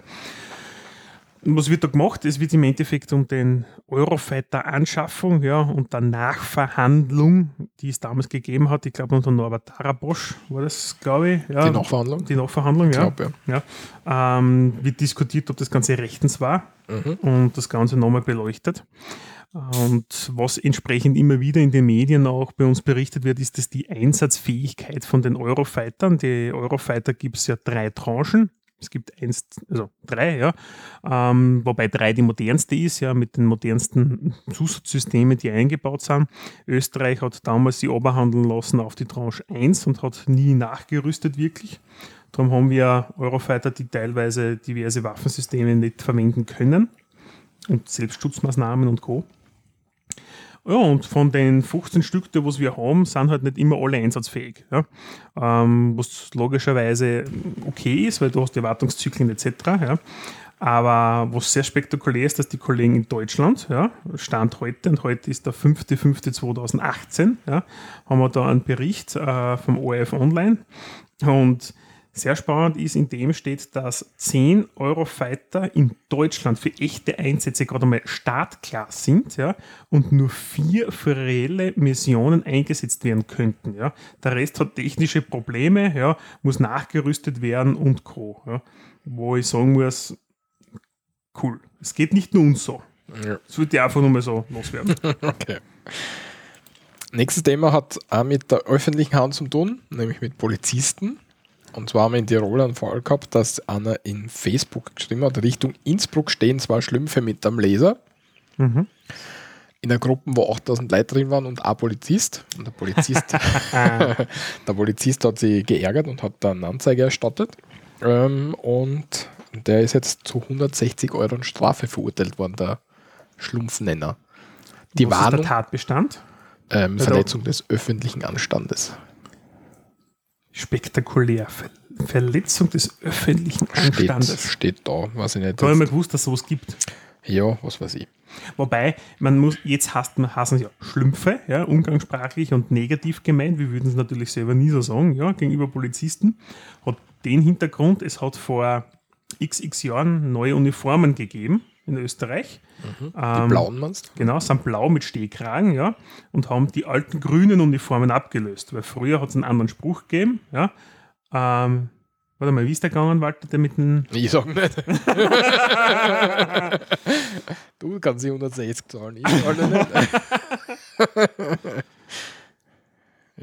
[SPEAKER 2] was wird da gemacht? Es wird im Endeffekt um den Eurofighter-Anschaffung ja, und der Nachverhandlung, die es damals gegeben hat, ich glaube unter Norbert Tarabosch war das, glaube ich. Ja,
[SPEAKER 3] Die Nachverhandlung?
[SPEAKER 2] Die Nachverhandlung, ja.
[SPEAKER 3] Glaub, ja.
[SPEAKER 2] ja. Ähm, wird diskutiert, ob das Ganze rechtens war
[SPEAKER 3] Mhm.
[SPEAKER 2] und das Ganze nochmal beleuchtet. Und was entsprechend immer wieder in den Medien auch bei uns berichtet wird, ist, dass die Einsatzfähigkeit von den Eurofightern, die Eurofighter gibt es ja drei Tranchen. Es gibt eins, also drei, ja, ähm, wobei drei die modernste ist, ja, mit den modernsten Zusatzsystemen, die eingebaut sind. Österreich hat damals sie oberhandeln lassen auf die Tranche 1 und hat nie nachgerüstet wirklich. Darum haben wir Eurofighter, die teilweise diverse Waffensysteme nicht verwenden können und Selbstschutzmaßnahmen und Co. Ja, und von den 15 Stück, die wir haben, sind halt nicht immer alle einsatzfähig. Ja? Ähm, was logischerweise okay ist, weil du hast die Wartungszyklen etc. Ja? Aber was sehr spektakulär ist, dass die Kollegen in Deutschland, ja, Stand heute, und heute ist der 5.5.2018, ja, haben wir da einen Bericht äh, vom ORF Online. Und sehr spannend ist, in dem steht, dass 10 Eurofighter in Deutschland für echte Einsätze gerade mal startklar sind ja, und nur vier für reelle Missionen eingesetzt werden könnten. Ja. Der Rest hat technische Probleme, ja, muss nachgerüstet werden und Co. Ja. Wo ich sagen muss, cool. Es geht nicht nur uns so.
[SPEAKER 3] Ja.
[SPEAKER 2] Das würde ich einfach nur mal so loswerden.
[SPEAKER 3] Okay. Nächstes Thema hat auch mit der öffentlichen Hand zu tun, nämlich mit Polizisten. Und zwar haben wir in Tirol einen Fall gehabt, dass einer in Facebook geschrieben hat, Richtung Innsbruck stehen zwei Schlümpfe mit einem Laser.
[SPEAKER 2] Mhm.
[SPEAKER 3] In einer Gruppe, wo 8000 Leute drin waren und ein Polizist. Und der Polizist, der Polizist hat sich geärgert und hat dann eine Anzeige erstattet. Ähm, und der ist jetzt zu 160 Euro Strafe verurteilt worden, der Schlumpfnenner. Die
[SPEAKER 2] Was ist der
[SPEAKER 3] Warnung,
[SPEAKER 2] Tatbestand?
[SPEAKER 3] ähm,
[SPEAKER 2] Also-
[SPEAKER 3] Verletzung des öffentlichen Anstandes.
[SPEAKER 2] Spektakulär. Ver Verletzung des öffentlichen
[SPEAKER 3] Steht,
[SPEAKER 2] Anstandes.
[SPEAKER 3] steht da, weiß ich nicht.
[SPEAKER 2] Da habe ich mal gewusst, dass es sowas gibt.
[SPEAKER 3] Ja, was weiß ich.
[SPEAKER 2] Wobei, man muss, jetzt hasst man, hassen sie ja Schlümpfe, ja, umgangssprachlich und negativ gemeint. Wir würden es natürlich selber nie so sagen, ja, gegenüber Polizisten. Hat den Hintergrund, es hat vor xx Jahren neue Uniformen gegeben in Österreich.
[SPEAKER 3] Die
[SPEAKER 2] Ähm,
[SPEAKER 3] blauen meinst du?
[SPEAKER 2] Genau, sind blau mit Stehkragen, ja, und haben die alten grünen Uniformen abgelöst, weil früher hat es einen anderen Spruch gegeben, ja. Ähm, warte mal, wie ist der gegangen, Walter, der mit dem.
[SPEAKER 3] Ich sag nicht. du kannst die 160 zahlen, ich zahle nicht.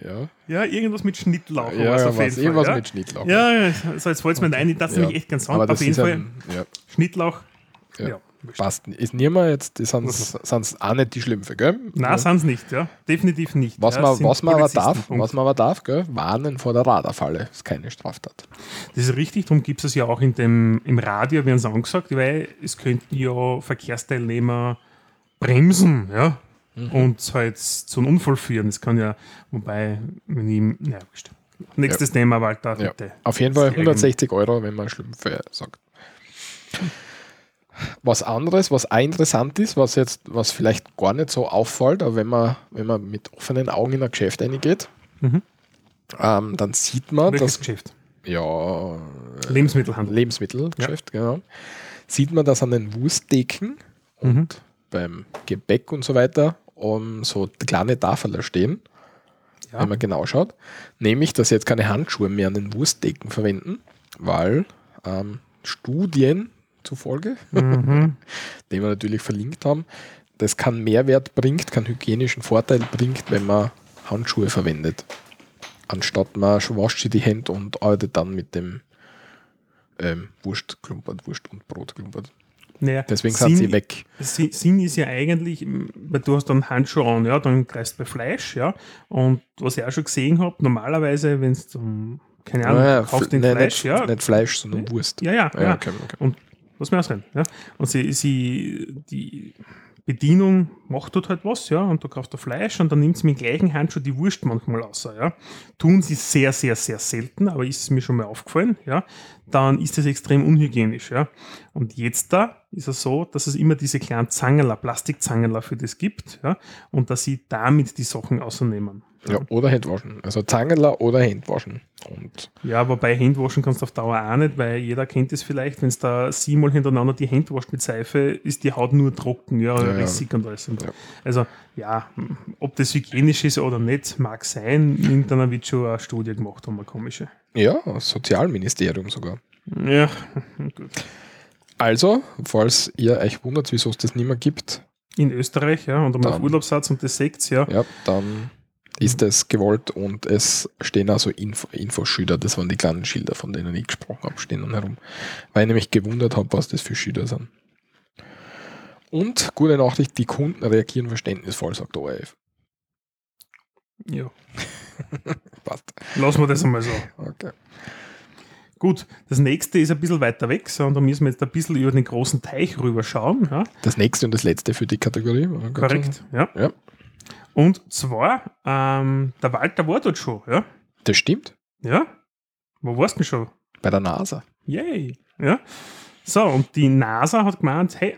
[SPEAKER 3] ja,
[SPEAKER 2] Ja, irgendwas mit Schnittlauch.
[SPEAKER 3] ja,
[SPEAKER 2] auf jeden
[SPEAKER 3] was,
[SPEAKER 2] Fall,
[SPEAKER 3] irgendwas
[SPEAKER 2] ja.
[SPEAKER 3] mit Schnittlauch.
[SPEAKER 2] Ja, ja, so jetzt fällt es mir ein, ich darf
[SPEAKER 3] Ja.
[SPEAKER 2] nämlich echt ganz sagen. Auf
[SPEAKER 3] das
[SPEAKER 2] jeden
[SPEAKER 3] ist
[SPEAKER 2] Fall
[SPEAKER 3] ein, ja,
[SPEAKER 2] Schnittlauch.
[SPEAKER 3] Ja.
[SPEAKER 2] Ja.
[SPEAKER 3] passt. Ist mehr jetzt, die sind auch nicht die Schlümpfe, gell?
[SPEAKER 2] Nein,
[SPEAKER 3] ja.
[SPEAKER 2] sind es nicht, ja. Definitiv nicht.
[SPEAKER 3] Was,
[SPEAKER 2] ja,
[SPEAKER 3] man, was, man aber darf,
[SPEAKER 2] Punkt.
[SPEAKER 3] was man aber darf, gell? warnen vor der Radarfalle. Ist keine Straftat.
[SPEAKER 2] Das ist richtig, darum gibt es ja auch in dem, im Radio, werden es angesagt, weil es könnten ja Verkehrsteilnehmer bremsen, ja, und halt zu einem Unfall führen. Das kann ja, wobei, wenn ich, ja, wurscht. Nächstes Thema, Walter,
[SPEAKER 3] Ja.
[SPEAKER 2] bitte.
[SPEAKER 3] Auf jeden Fall
[SPEAKER 2] Sehr
[SPEAKER 3] 160 Euro, wenn man Schlümpfe sagt. Was anderes, was auch interessant ist, was jetzt, was vielleicht gar nicht so auffällt, aber wenn man, wenn man mit offenen Augen in ein Geschäft reingeht,
[SPEAKER 2] Mhm.
[SPEAKER 3] ähm, dann sieht man,
[SPEAKER 2] Welches
[SPEAKER 3] dass
[SPEAKER 2] Geschäft?
[SPEAKER 3] ja,
[SPEAKER 2] Lebensmittelhandel.
[SPEAKER 3] Lebensmittelgeschäft, genau, sieht man, dass an den Wursttheken und
[SPEAKER 2] Mhm.
[SPEAKER 3] beim Gebäck und so weiter um, so kleine Tafeln stehen,
[SPEAKER 2] Ja.
[SPEAKER 3] wenn man genau schaut. Nämlich, dass sie jetzt keine Handschuhe mehr an den Wursttheken verwenden, weil ähm, Studien zufolge,
[SPEAKER 2] Mhm.
[SPEAKER 3] die wir natürlich verlinkt haben, das keinen Mehrwert bringt, keinen hygienischen Vorteil bringt, wenn man Handschuhe verwendet. Anstatt man schon wascht sich die Hände und arbeitet dann mit dem ähm, Wurstklumpert, Wurst und Brotklumpert.
[SPEAKER 2] Naja,
[SPEAKER 3] Deswegen sind sie weg.
[SPEAKER 2] Sinn ist ja eigentlich, weil du hast dann Handschuhe an, ja, dann greifst du bei Fleisch, ja. Und was ich auch schon gesehen habe, normalerweise, wenn es zum, keine Ahnung,
[SPEAKER 3] Ah,
[SPEAKER 2] du kaufst den
[SPEAKER 3] nein,
[SPEAKER 2] Fleisch,
[SPEAKER 3] nicht,
[SPEAKER 2] ja.
[SPEAKER 3] nicht Fleisch, sondern Wurst.
[SPEAKER 2] Ja, ja, ja.
[SPEAKER 3] okay, okay.
[SPEAKER 2] Und lass mir ausreden, ja. Und sie, sie, die Bedienung macht dort halt was, ja, und du kaufst da Fleisch und dann nimmt sie mit dem gleichen Handschuh die Wurst manchmal raus, ja. Tun sie sehr, sehr, sehr selten, aber ist es mir schon mal aufgefallen, ja. Dann ist das extrem unhygienisch, ja. Und jetzt da ist es so, dass es immer diese kleinen Zangerler, Plastikzangerler für das gibt, ja, und dass sie damit die Sachen ausnehmen.
[SPEAKER 3] Ja, oder Handwaschen. Also Zangerler oder Handwaschen. Und
[SPEAKER 2] Ja, wobei Handwaschen kannst du auf Dauer auch nicht, weil jeder kennt es vielleicht, wenn es da siebenmal hintereinander die Hand wascht mit Seife, ist die Haut nur trocken, ja,
[SPEAKER 3] Ja, ja.
[SPEAKER 2] rissig und alles.
[SPEAKER 3] Ja.
[SPEAKER 2] Also, ja, ob das hygienisch ist oder nicht, mag sein. Irgendeiner wird schon eine Studie gemacht haben, eine komische.
[SPEAKER 3] ja, Sozialministerium sogar.
[SPEAKER 2] Ja, gut.
[SPEAKER 3] Also, falls ihr euch wundert, wieso es das nicht mehr gibt,
[SPEAKER 2] In Österreich, ja, und einmal auf Urlaubssatz und das seht ja.
[SPEAKER 3] ja, dann ist es gewollt und es stehen also Info Infoschilder, das waren die kleinen Schilder, von denen ich gesprochen habe, stehen dann herum. Weil ich nämlich gewundert habe, was das für Schilder sind. Und gute Nachricht, die Kunden reagieren verständnisvoll, sagt der ORF.
[SPEAKER 2] ja.
[SPEAKER 3] Passt.
[SPEAKER 2] Lassen wir das einmal so.
[SPEAKER 3] Okay.
[SPEAKER 2] Gut, das nächste ist ein bisschen weiter weg, so, und da müssen wir jetzt ein bisschen über den großen Teich rüberschauen. Ja.
[SPEAKER 3] Das nächste und das letzte für die Kategorie.
[SPEAKER 2] Korrekt, ja.
[SPEAKER 3] Ja.
[SPEAKER 2] Und zwar, ähm, der Walter war dort schon, ja.
[SPEAKER 3] Das stimmt.
[SPEAKER 2] Ja? Wo warst du denn schon?
[SPEAKER 3] Bei der NASA.
[SPEAKER 2] Yay! Ja. So, und die NASA hat gemeint, hey,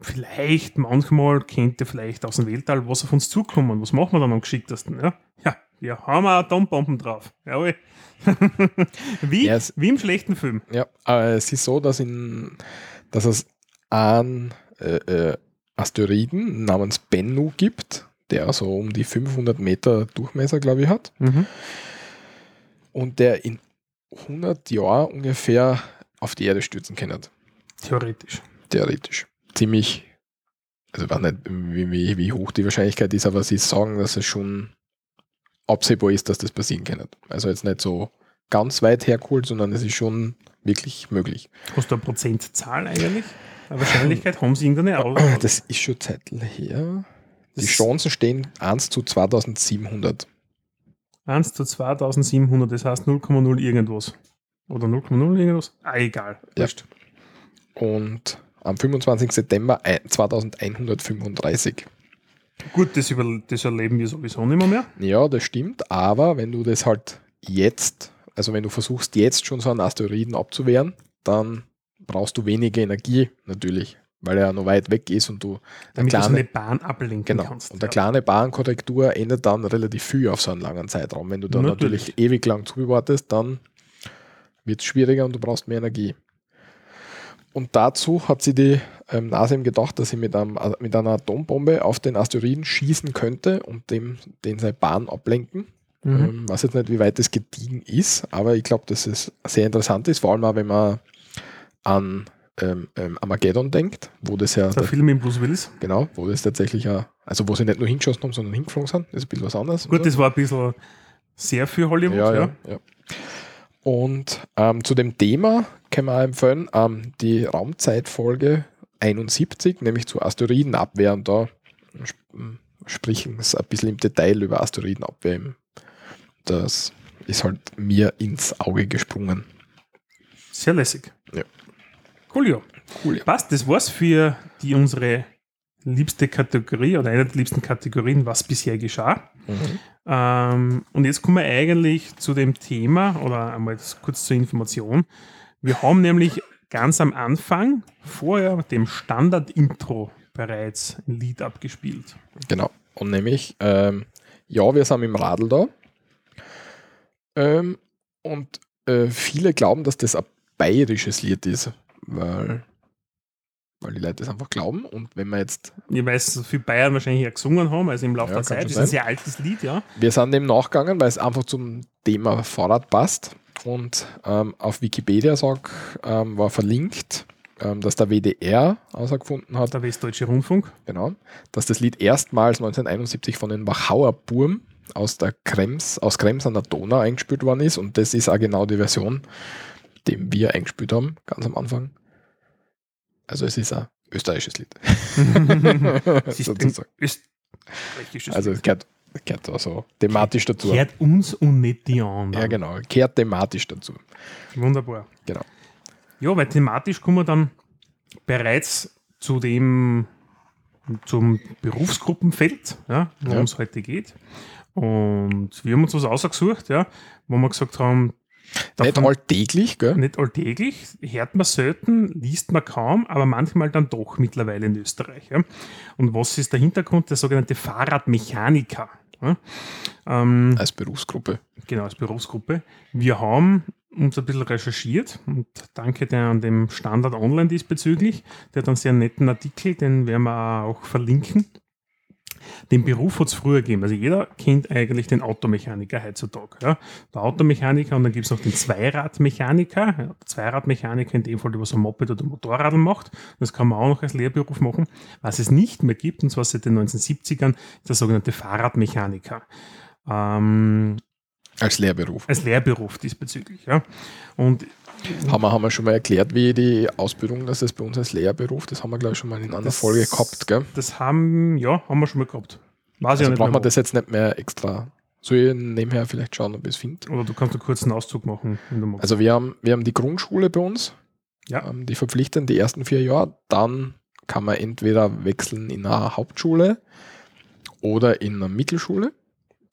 [SPEAKER 2] vielleicht manchmal könnte vielleicht aus dem Weltall was auf uns zukommen. Was machen wir dann am geschicktesten? Ja, ja wir haben auch Atombomben drauf. Jawohl. wie,
[SPEAKER 3] Ja, es-
[SPEAKER 2] wie im schlechten Film.
[SPEAKER 3] Ja, äh, es ist so, dass, in, dass es einen äh, äh, Asteroiden namens Bennu gibt, der so um die 500 Meter Durchmesser, glaube ich, hat.
[SPEAKER 2] Mhm.
[SPEAKER 3] Und der in 100 Jahren ungefähr auf die Erde stürzen kann.
[SPEAKER 2] Theoretisch.
[SPEAKER 3] Theoretisch. Ziemlich, also ich weiß nicht, wie, wie, wie hoch die Wahrscheinlichkeit ist, aber sie sagen, dass es schon absehbar ist, dass das passieren kann. Also jetzt nicht so ganz weit hergeholt, sondern es ist schon wirklich möglich.
[SPEAKER 2] Hast du eine Prozentzahl eigentlich? Wahrscheinlichkeit? Haben sie irgendeine aus?
[SPEAKER 3] Das ist schon Zeitl her. Die
[SPEAKER 2] Das-
[SPEAKER 3] Chancen stehen 1 zu 2700.
[SPEAKER 2] 1 zu 2700, das heißt 0,0 irgendwas. Oder 0,0 irgendwas? Ah, egal.
[SPEAKER 3] Ja. Und am 25. September ein- 2135.
[SPEAKER 2] Gut, das, über, das erleben wir sowieso nicht mehr. mehr.
[SPEAKER 3] Ja, das stimmt, aber wenn du das halt jetzt, also wenn du versuchst jetzt schon so einen Asteroiden abzuwehren, dann brauchst du weniger Energie natürlich, weil er noch weit weg ist und du eine
[SPEAKER 2] Damit du so
[SPEAKER 3] kleine,
[SPEAKER 2] eine Bahn ablenken
[SPEAKER 3] genau,
[SPEAKER 2] kannst.
[SPEAKER 3] und eine
[SPEAKER 2] ja.
[SPEAKER 3] kleine Bahnkorrektur ändert dann relativ viel auf so einen langen Zeitraum. Wenn du dann
[SPEAKER 2] Natürlich.
[SPEAKER 3] natürlich, ewig lang zuwartest, dann wird es schwieriger und du brauchst mehr Energie. Und dazu hat sie die ähm, NASA eben gedacht, dass sie mit, einem, äh, mit einer Atombombe auf den Asteroiden schießen könnte und dem, den seine Bahn ablenken.
[SPEAKER 2] Mhm.
[SPEAKER 3] Ähm, weiß jetzt nicht, wie weit das gediegen ist, aber ich glaube, dass es sehr interessant ist, vor allem auch, wenn man an ähm, ähm, Armageddon denkt, wo das ja
[SPEAKER 2] Der Film mit Bruce Willis.
[SPEAKER 3] Genau, wo das tatsächlich ja, also wo sie nicht nur hingeschossen haben, sondern hingeflogen sind, das ist ein bisschen was anderes.
[SPEAKER 2] Gut,
[SPEAKER 3] oder?
[SPEAKER 2] das war ein bisschen sehr für Hollywood.
[SPEAKER 3] ja,
[SPEAKER 2] Ja,
[SPEAKER 3] ja, ja. Und ähm, zu dem Thema können wir auch empfehlen, ähm, die Raumzeitfolge 71, nämlich zu Asteroidenabwehr. Und da sp sprechen sie ein bisschen im Detail über Asteroidenabwehr. Das ist halt mir ins Auge gesprungen.
[SPEAKER 2] Sehr lässig.
[SPEAKER 3] Ja.
[SPEAKER 2] Cool, ja.
[SPEAKER 3] Cool. Ja.
[SPEAKER 2] Passt, das war's für die unsere liebste Kategorie oder eine der liebsten Kategorien, was bisher geschah.
[SPEAKER 3] Mhm.
[SPEAKER 2] Ähm, und jetzt kommen wir eigentlich zu dem Thema oder einmal kurz zur Information. Wir haben nämlich ganz am Anfang vorher dem Standard-Intro bereits ein Lied abgespielt.
[SPEAKER 3] Genau. Und nämlich, ähm, ja, wir sind im Radl da. Ähm, und äh, viele glauben, dass das ein bayerisches Lied ist, weil, weil die Leute das einfach glauben. Und wenn wir jetzt,
[SPEAKER 2] Ich weiß, so viel Bayern wahrscheinlich ja gesungen haben, also im Laufe
[SPEAKER 3] Ja,
[SPEAKER 2] der Zeit. Das ist ein sehr altes Lied, ja.
[SPEAKER 3] wir sind dem nachgegangen, weil es einfach zum Thema Fahrrad passt. Und ähm, auf Wikipedia sag, ähm, war verlinkt, ähm, dass der WDR herausgefunden hat,
[SPEAKER 2] Der Westdeutsche Rundfunk.
[SPEAKER 3] Genau. Dass das Lied erstmals 1971 von den Wachauer Burm aus der Krems, aus Krems an der Donau eingespielt worden ist. Und das ist auch genau die Version, die wir eingespielt haben, ganz am Anfang. Also es ist ein österreichisches Lied.
[SPEAKER 2] Es ist ein
[SPEAKER 3] Sozusagen.
[SPEAKER 2] österreichisches
[SPEAKER 3] also es gehört, gehört da so thematisch dazu.
[SPEAKER 2] Kehrt uns und nicht die anderen.
[SPEAKER 3] Ja, genau. Kehrt thematisch dazu.
[SPEAKER 2] Wunderbar.
[SPEAKER 3] Genau.
[SPEAKER 2] Ja, weil thematisch kommen wir dann bereits zu dem, zum Berufsgruppenfeld, ja, worum
[SPEAKER 3] Ja.
[SPEAKER 2] es heute geht. Und wir haben uns was ausgesucht, ja, wo wir gesagt haben,
[SPEAKER 3] Nicht
[SPEAKER 2] Davon-
[SPEAKER 3] alltäglich, gell?
[SPEAKER 2] nicht alltäglich, hört man selten, liest man kaum, aber manchmal dann doch mittlerweile in Österreich. Ja. Und was ist der Hintergrund? Der sogenannte Fahrradmechaniker. Ja. Ähm,
[SPEAKER 3] Als Berufsgruppe.
[SPEAKER 2] genau, als Berufsgruppe. Wir haben uns ein bisschen recherchiert und danke der an dem Standard Online diesbezüglich. Der hat einen sehr netten Artikel, den werden wir auch verlinken. Den Beruf hat es früher gegeben. Also jeder kennt eigentlich den Automechaniker heutzutage. Ja. Der Automechaniker und dann gibt es noch den Zweiradmechaniker. Ja, der Zweiradmechaniker in dem Fall, der was ein Moped oder Motorrad macht. Das kann man auch noch als Lehrberuf machen. Was es nicht mehr gibt, und zwar seit den 1970ern, ist der sogenannte Fahrradmechaniker. Ähm,
[SPEAKER 3] Als Lehrberuf.
[SPEAKER 2] als Lehrberuf diesbezüglich. Ja. Und
[SPEAKER 3] Haben wir, haben wir schon mal erklärt, wie die Ausbildung, das ist bei uns als Lehrberuf, das haben wir, glaube ich, schon mal in einer
[SPEAKER 2] Das-
[SPEAKER 3] Folge gehabt, gell?
[SPEAKER 2] das haben, ja, haben wir schon mal gehabt. Weiß
[SPEAKER 3] Also
[SPEAKER 2] ich nicht
[SPEAKER 3] brauchen wir das jetzt nicht mehr extra. Soll ich nebenher vielleicht schauen, ob ich es finde?
[SPEAKER 2] Oder du kannst einen kurzen Auszug machen, wenn du magst.
[SPEAKER 3] Also wir haben, wir haben die Grundschule bei uns,
[SPEAKER 2] Ja.
[SPEAKER 3] ähm, die verpflichtend die ersten vier Jahre. Dann kann man entweder wechseln in eine Hauptschule oder in eine Mittelschule.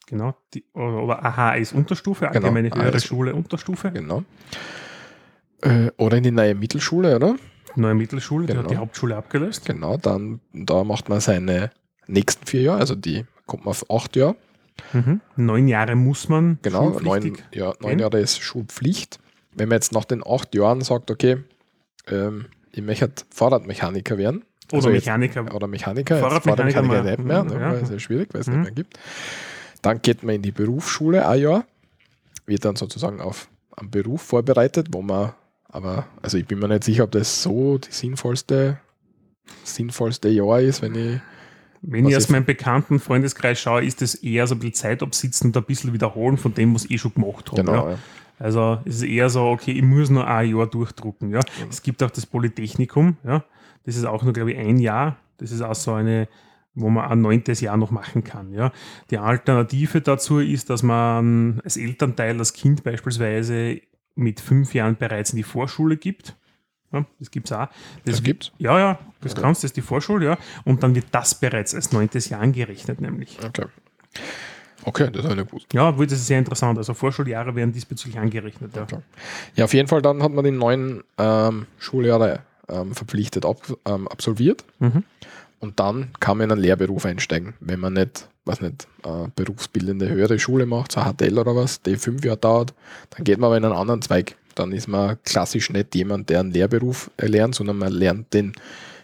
[SPEAKER 2] genau. Die, oder, oder AHA ist Unterstufe,
[SPEAKER 3] Genau,
[SPEAKER 2] allgemeine höhere
[SPEAKER 3] AHS.
[SPEAKER 2] Schule, Unterstufe.
[SPEAKER 3] Genau. Äh, oder in die neue Mittelschule, oder?
[SPEAKER 2] Neue Mittelschule, die
[SPEAKER 3] Genau.
[SPEAKER 2] hat die Hauptschule abgelöst.
[SPEAKER 3] Genau, dann da macht man seine nächsten vier Jahre, also die kommt man auf acht Jahre.
[SPEAKER 2] Mhm. Neun Jahre muss man
[SPEAKER 3] Genau, neun, ja, neun. Jahre ist Schulpflicht. Wenn man jetzt nach den acht Jahren sagt, okay, ähm, ich möchte Fahrradmechaniker werden.
[SPEAKER 2] Oder
[SPEAKER 3] also jetzt-
[SPEAKER 2] Mechaniker.
[SPEAKER 3] Oder Mechaniker, jetzt
[SPEAKER 2] Fahrradmechaniker
[SPEAKER 3] Fahrradmechaniker nicht mehr, ne,
[SPEAKER 2] ja.
[SPEAKER 3] weil es ja schwierig, weil es
[SPEAKER 2] Mhm.
[SPEAKER 3] nicht mehr gibt. Dann geht man in die Berufsschule ein Jahr, wird dann sozusagen auf einen Beruf vorbereitet, wo man aber, also ich bin mir nicht sicher, ob das so die sinnvollste, sinnvollste Jahr ist, wenn ich
[SPEAKER 2] Wenn ich aus meinem bekannten Freundeskreis schaue, ist das eher so ein bisschen Zeit absitzen und ein bisschen wiederholen von dem, was ich schon gemacht habe.
[SPEAKER 3] genau,
[SPEAKER 2] Ja.
[SPEAKER 3] ja.
[SPEAKER 2] Also es ist eher so, okay, ich muss nur ein Jahr durchdrucken. Ja.
[SPEAKER 3] Mhm.
[SPEAKER 2] Es gibt auch das Polytechnikum, ja. das ist auch nur, glaube ich, ein Jahr. Das ist auch so eine, wo man ein neuntes Jahr noch machen kann. Ja. Die Alternative dazu ist, dass man als Elternteil das Kind beispielsweise mit fünf Jahren bereits in die Vorschule gibt. Ja, das gibt es auch.
[SPEAKER 3] Das gibt's?
[SPEAKER 2] Ja, ja, das
[SPEAKER 3] Okay.
[SPEAKER 2] kannst, das ist die Vorschule, ja. Und dann wird das bereits als neuntes Jahr angerechnet, nämlich.
[SPEAKER 3] Okay. Okay, das ich nicht gewusst.
[SPEAKER 2] Ja, das ist sehr interessant. Also Vorschuljahre werden diesbezüglich angerechnet. Ja.
[SPEAKER 3] Okay. Ja, auf jeden Fall, dann hat man die neun ähm, Schuljahre ähm, verpflichtet ab, ähm, absolviert
[SPEAKER 2] Mhm.
[SPEAKER 3] Und dann kann man in einen Lehrberuf einsteigen, wenn man nicht, was nicht, äh, berufsbildende höhere Schule macht, so HTL oder was, die fünf Jahre dauert, dann geht man aber in einen anderen Zweig. Dann ist man klassisch nicht jemand, der einen Lehrberuf erlernt, sondern man lernt den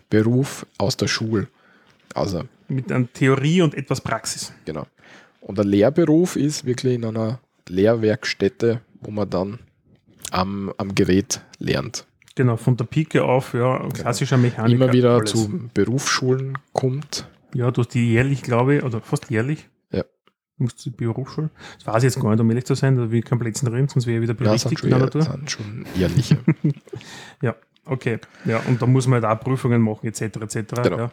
[SPEAKER 3] Beruf aus der Schule. Also,
[SPEAKER 2] Mit einer Theorie und etwas Praxis.
[SPEAKER 3] genau. Und der Lehrberuf ist wirklich in einer Lehrwerkstätte, wo man dann am, am Gerät lernt.
[SPEAKER 2] Genau, von der Pike auf, ja, klassischer Mechaniker.
[SPEAKER 3] Immer wieder
[SPEAKER 2] alles.
[SPEAKER 3] zu Berufsschulen kommt.
[SPEAKER 2] Ja, du hast die jährlich, glaube ich, oder fast jährlich.
[SPEAKER 3] Ja.
[SPEAKER 2] Musst du die Berufsschule. Das weiß ich jetzt gar nicht, um ehrlich zu sein, da will ich kein Blödsinn reden, sonst wäre ich wieder
[SPEAKER 3] Ja, sind
[SPEAKER 2] berichtigt
[SPEAKER 3] schon,
[SPEAKER 2] in der
[SPEAKER 3] sind schon ehrliche.
[SPEAKER 2] Ja, okay. Ja, und da muss man halt auch Prüfungen machen, etc. etc.
[SPEAKER 3] Genau.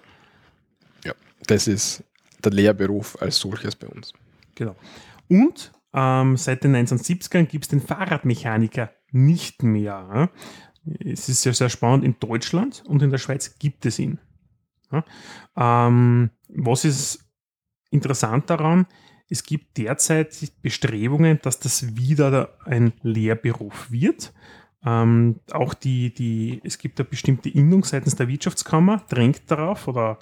[SPEAKER 2] Ja,
[SPEAKER 3] Das ist der Lehrberuf als solches bei uns.
[SPEAKER 2] genau. Und ähm, seit den 1970ern gibt es den Fahrradmechaniker nicht mehr. Es ist sehr, sehr spannend. In Deutschland und in der Schweiz gibt es ihn. Ja. Ähm, was ist interessant daran? Es gibt derzeit Bestrebungen, dass das wieder ein Lehrberuf wird. Ähm, auch die, die, es gibt eine bestimmte Innung seitens der Wirtschaftskammer, drängt darauf oder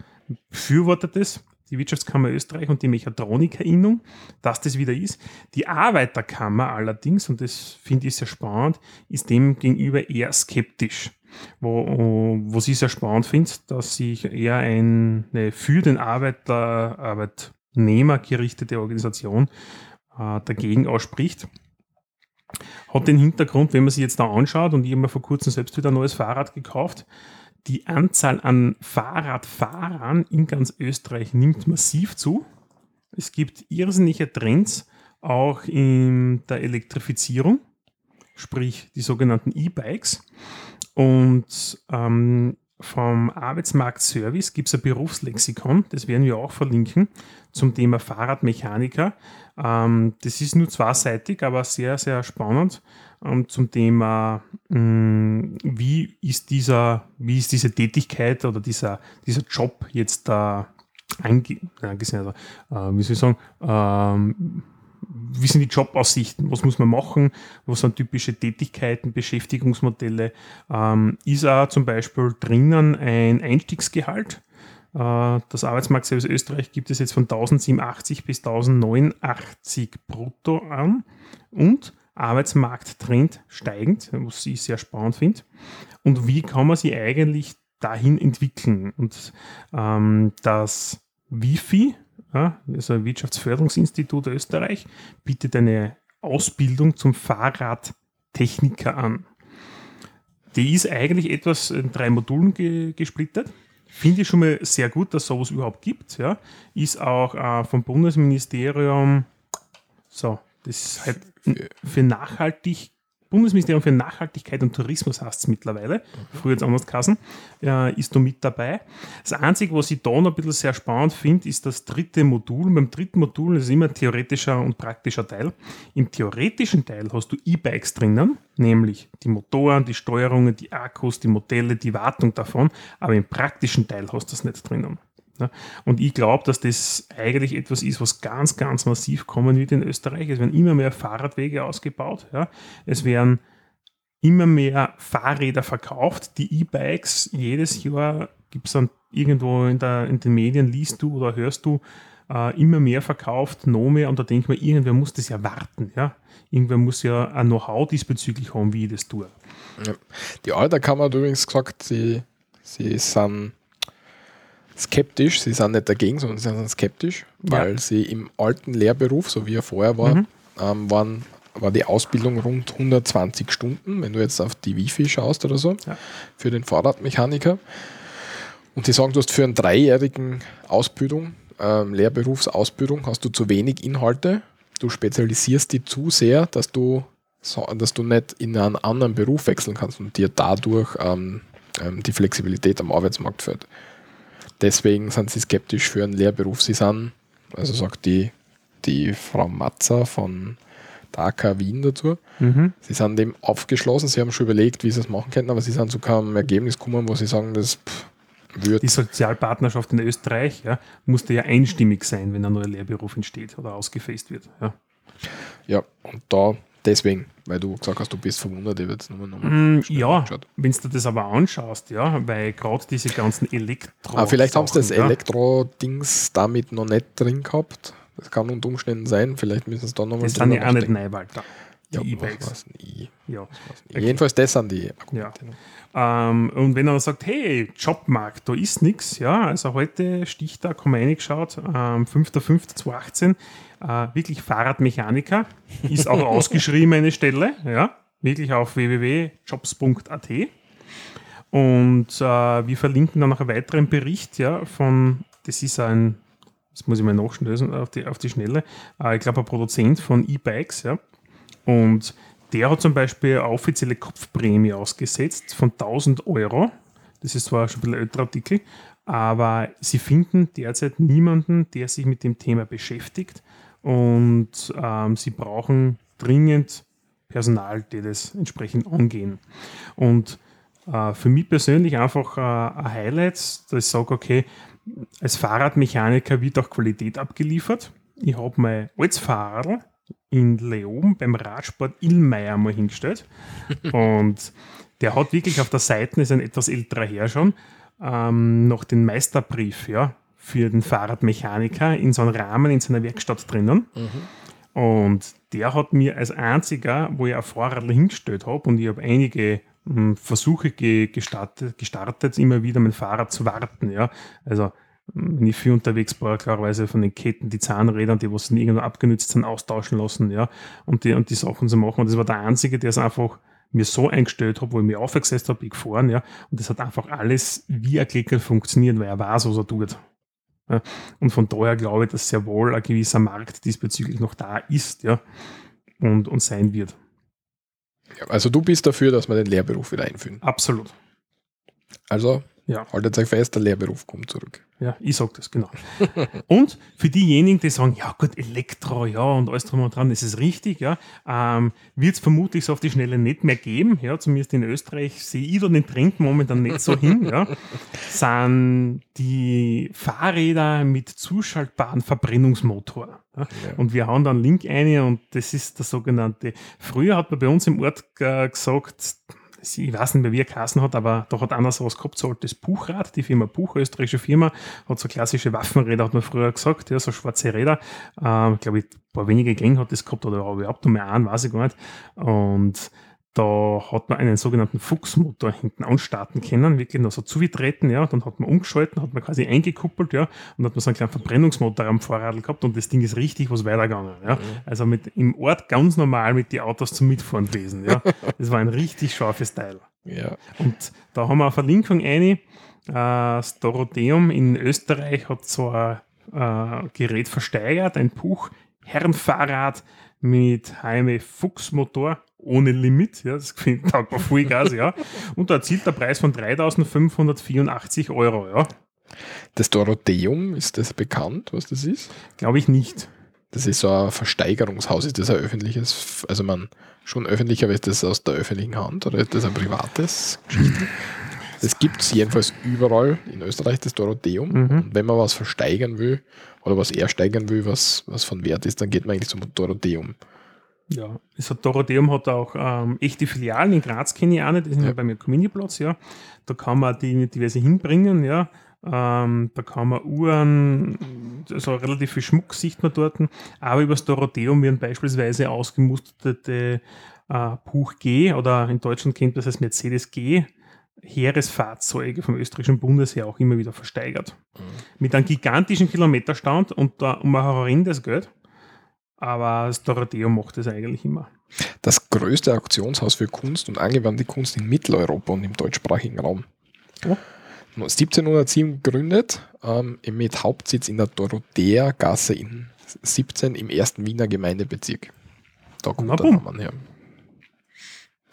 [SPEAKER 2] befürwortet es, die Wirtschaftskammer Österreich und die Mechatroniker-Innung, dass das wieder ist. Die Arbeiterkammer allerdings, und das finde ich sehr spannend, ist dem gegenüber eher skeptisch. Wo, was ich sehr spannend finde, dass sich eher eine für den Arbeiter, Arbeitnehmer gerichtete Organisation äh, dagegen ausspricht. Hat den Hintergrund, wenn man sich jetzt da anschaut, und ich habe mir vor kurzem selbst wieder ein neues Fahrrad gekauft, die Anzahl an Fahrradfahrern in ganz Österreich nimmt massiv zu. Es gibt irrsinnige Trends auch in der Elektrifizierung, sprich die sogenannten E-Bikes. Und ähm, vom Arbeitsmarktservice gibt es ein Berufslexikon, das werden wir auch verlinken, zum Thema Fahrradmechaniker. Ähm, das ist nur zweiseitig, aber sehr, sehr spannend ähm, zum Thema, mh, wie ist dieser, wie ist diese Tätigkeit oder dieser, dieser Job jetzt da ange, angesehen, also, äh, wie soll ich sagen, ähm, wie sind die Jobaussichten, was muss man machen, was sind typische Tätigkeiten, Beschäftigungsmodelle. Ähm, ist auch zum Beispiel drinnen ein Einstiegsgehalt. Äh, das Arbeitsmarktservice Österreich gibt es jetzt von 1087 bis 1089 brutto an und Arbeitsmarkttrend steigend, was ich sehr spannend finde. Und wie kann man sie eigentlich dahin entwickeln? Und ähm, das Wifi, ja, also Wirtschaftsförderungsinstitut Österreich, bietet eine Ausbildung zum Fahrradtechniker an. Die ist eigentlich etwas in drei Modulen ge gesplittert. Finde ich schon mal sehr gut, dass sowas überhaupt gibt. Ja. Ist auch äh, vom Bundesministerium, so, das ist halt für nachhaltig Bundesministerium für Nachhaltigkeit und Tourismus heißt es mittlerweile, früher jetzt anders Kassen, äh, ist da mit dabei. Das Einzige, was ich da noch ein bisschen sehr spannend finde, ist das dritte Modul. Beim dritten Modul ist immer theoretischer und praktischer Teil. Im theoretischen Teil hast du E-Bikes drinnen, nämlich die Motoren, die Steuerungen, die Akkus, die Modelle, die Wartung davon, aber im praktischen Teil hast du das nicht drinnen. Ja, und ich glaube, dass das eigentlich etwas ist, was ganz, ganz massiv kommen wird in Österreich. Es werden immer mehr Fahrradwege ausgebaut. Ja. Es werden immer mehr Fahrräder verkauft. Die E-Bikes, jedes Jahr gibt es dann irgendwo in, der, in, den Medien, liest du oder hörst du, äh, immer mehr verkauft, noch mehr. Und da denke ich mir, irgendwer muss das ja warten. Ja. Irgendwer muss ja ein Know-how diesbezüglich haben, wie ich das tue.
[SPEAKER 3] Ja. Die Alterkammer hat übrigens gesagt, sie, sie sind skeptisch. Sie sind nicht dagegen, sondern sie sind skeptisch, weil ja. sie im alten Lehrberuf, so wie er vorher war, mhm. ähm, waren, war die Ausbildung rund 120 Stunden, wenn du jetzt auf die Wifi schaust oder so, ja. für den Fahrradmechaniker. Und die sagen, du hast für einen dreijährigen Ausbildung, ähm, Lehrberufsausbildung, hast du zu wenig Inhalte. Du spezialisierst die zu sehr, dass du, dass du nicht in einen anderen Beruf wechseln kannst und dir dadurch ähm, ähm die Flexibilität am Arbeitsmarkt fällt deswegen sind sie skeptisch für einen Lehrberuf. Sie sind, also sagt die, die Frau Matzer von der AK Wien dazu, mhm. sie sind dem aufgeschlossen, sie haben schon überlegt, wie sie es machen könnten, aber sie sind zu keinem Ergebnis gekommen, wo sie sagen, das
[SPEAKER 2] wird. Die Sozialpartnerschaft in Österreich ja, musste ja einstimmig sein, wenn ein neuer Lehrberuf entsteht oder ausgefasst wird. Ja,
[SPEAKER 3] ja und da Deswegen, weil du gesagt hast, du bist verwundert, ich jetzt
[SPEAKER 2] nochmal nochmal mm, Ja, wenn du das aber anschaust, ja, weil gerade diese ganzen Elektro.
[SPEAKER 3] Ah, vielleicht haben sie das ja. Elektro-Dings damit noch nicht drin gehabt. Das kann unter Umständen sein, vielleicht müssen sie es dann nochmal
[SPEAKER 2] Das sind ja auch nicht Neuwald da.
[SPEAKER 3] Die ja, E-Bikes. Ja. Jedenfalls das sind die
[SPEAKER 2] Argumente. Ja. Ähm, und wenn er sagt, hey, Jobmarkt, da ist nichts, ja, also heute Stichtag haben wir reingeschaut, ähm, 5.5.2018, äh, wirklich Fahrradmechaniker, ist auch ausgeschrieben eine Stelle, ja, wirklich auf www.jobs.at. Und äh, wir verlinken dann noch einen weiteren Bericht ja, von, das ist ein, das muss ich mal nachschlösen auf die, auf die Schnelle, äh, ich glaube ein Produzent von E-Bikes, ja. Und der hat zum Beispiel eine offizielle Kopfprämie ausgesetzt von 1000 Euro. Das ist zwar schon ein bisschen ein älterer Artikel, aber sie finden derzeit niemanden, der sich mit dem Thema beschäftigt und ähm, sie brauchen dringend Personal, die das entsprechend angehen. Und äh, für mich persönlich einfach äh, ein Highlight, dass ich sage, okay, als Fahrradmechaniker wird auch Qualität abgeliefert. Ich habe mein altes Fahrrad in Leoben beim Radsport Illmeier mal hingestellt. und der hat wirklich auf der Seite, ist ein etwas älterer Herr schon, ähm, noch den Meisterbrief, ja, für den Fahrradmechaniker in so einem Rahmen in seiner Werkstatt drinnen. Mhm. Und der hat mir als einziger, wo ich ein Fahrrad hingestellt habe und ich habe einige mh, hm, Versuche ge gestartet, gestartet, immer wieder mein Fahrrad zu warten. Ja. Also wenn ich viel unterwegs war, klarerweise von den Ketten, die Zahnräder, die was irgendwo abgenützt sind, austauschen lassen, ja, und die, und die Sachen zu machen. Und das war der Einzige, der es einfach mir so eingestellt habe, wo ich mich aufgesetzt habe, ich gefahren, ja, und das hat einfach alles wie ein Klicker funktioniert, weil er weiß, was er tut. Ja. Und von daher glaube ich, dass sehr wohl ein gewisser Markt diesbezüglich noch da ist ja, und, und sein wird.
[SPEAKER 3] Ja, also du bist dafür, dass wir den Lehrberuf wieder einführen.
[SPEAKER 2] Absolut.
[SPEAKER 3] Also
[SPEAKER 2] Ja.
[SPEAKER 3] Haltet euch fest, der Lehrberuf kommt zurück.
[SPEAKER 2] Ja, ich sag das, genau. und für diejenigen, die sagen, ja gut, Elektro, ja, und alles drum und dran, das ist richtig, ja, ähm, wird es vermutlich so auf die Schnelle nicht mehr geben, ja, zumindest in Österreich sehe ich da den Trend momentan nicht so hin, ja, sind die Fahrräder mit zuschaltbaren Verbrennungsmotor. Ja.
[SPEAKER 3] Ja.
[SPEAKER 2] Und wir hauen da einen Link ein und das ist der sogenannte, früher hat man bei uns im Ort äh, gesagt, ich weiß nicht mehr, wie er geheißen hat, aber da hat einer sowas gehabt, so altes Buchrad, die Firma Buch, österreichische Firma, hat so klassische Waffenräder, hat man früher gesagt, ja, so schwarze Räder. Ähm, glaube ich, ein paar wenige Gänge hat das gehabt oder überhaupt nur mehr einen, weiß ich gar nicht. Und da hat man einen sogenannten Fuchsmotor hinten anstarten können, wirklich nur so zugetreten, ja, dann hat man umgeschalten, hat man quasi eingekuppelt, ja, und hat man so einen kleinen Verbrennungsmotor am Fahrrad gehabt und das Ding ist richtig was weitergegangen, ja. Also mit, im Ort ganz normal mit die Autos zum Mitfahren gewesen, ja. Das war ein richtig scharfes Teil.
[SPEAKER 3] Ja.
[SPEAKER 2] Und da haben wir eine Verlinkung eine. Äh, das Dorotheum in Österreich hat so ein äh, Gerät versteigert, ein Puch Herrenfahrrad mit HME Fuchsmotor ohne Limit. Ja, das finde ich taugt mir Vollgas, ja. Und da erzielt der Preis von 3.584 Euro, ja.
[SPEAKER 3] Das Dorotheum, ist das bekannt, was das ist?
[SPEAKER 2] Glaube ich nicht.
[SPEAKER 3] Das ist so ein Versteigerungshaus. Ist das ein öffentliches, also man schon öffentlich, aber ist das aus der öffentlichen Hand oder ist das ein privates Geschichte? Das gibt es jedenfalls überall in Österreich, das Dorotheum.
[SPEAKER 2] Mhm.
[SPEAKER 3] Und wenn man was versteigern will oder was ersteigern will, was, was von Wert ist, dann geht man eigentlich zum Dorotheum.
[SPEAKER 2] Ja, das hat Dorotheum hat auch ähm, echte Filialen in Graz kenne ich auch nicht, die sind ja,
[SPEAKER 3] Ja.
[SPEAKER 2] beim Community-Platz, ja. Da kann man die diverse hinbringen, ja. Ähm, da kann man Uhren, also relativ viel Schmuck sieht man dort. Aber über das Dorotheum werden beispielsweise ausgemusterte äh, Buch G oder in Deutschland kennt man das als Mercedes G Heeresfahrzeuge vom österreichischen Bundesheer auch immer wieder versteigert. Mit einem gigantischen Kilometerstand und da um ein horrendes Geld. Aber das Dorotheum macht das eigentlich immer.
[SPEAKER 3] Das größte Auktionshaus für Kunst und angewandte Kunst in Mitteleuropa und im deutschsprachigen Raum.
[SPEAKER 2] Oh.
[SPEAKER 3] 1707 gegründet, ähm, mit Hauptsitz in der Dorothea-Gasse in 17 im ersten Wiener Gemeindebezirk. Da kommt
[SPEAKER 2] Na
[SPEAKER 3] der. Name her.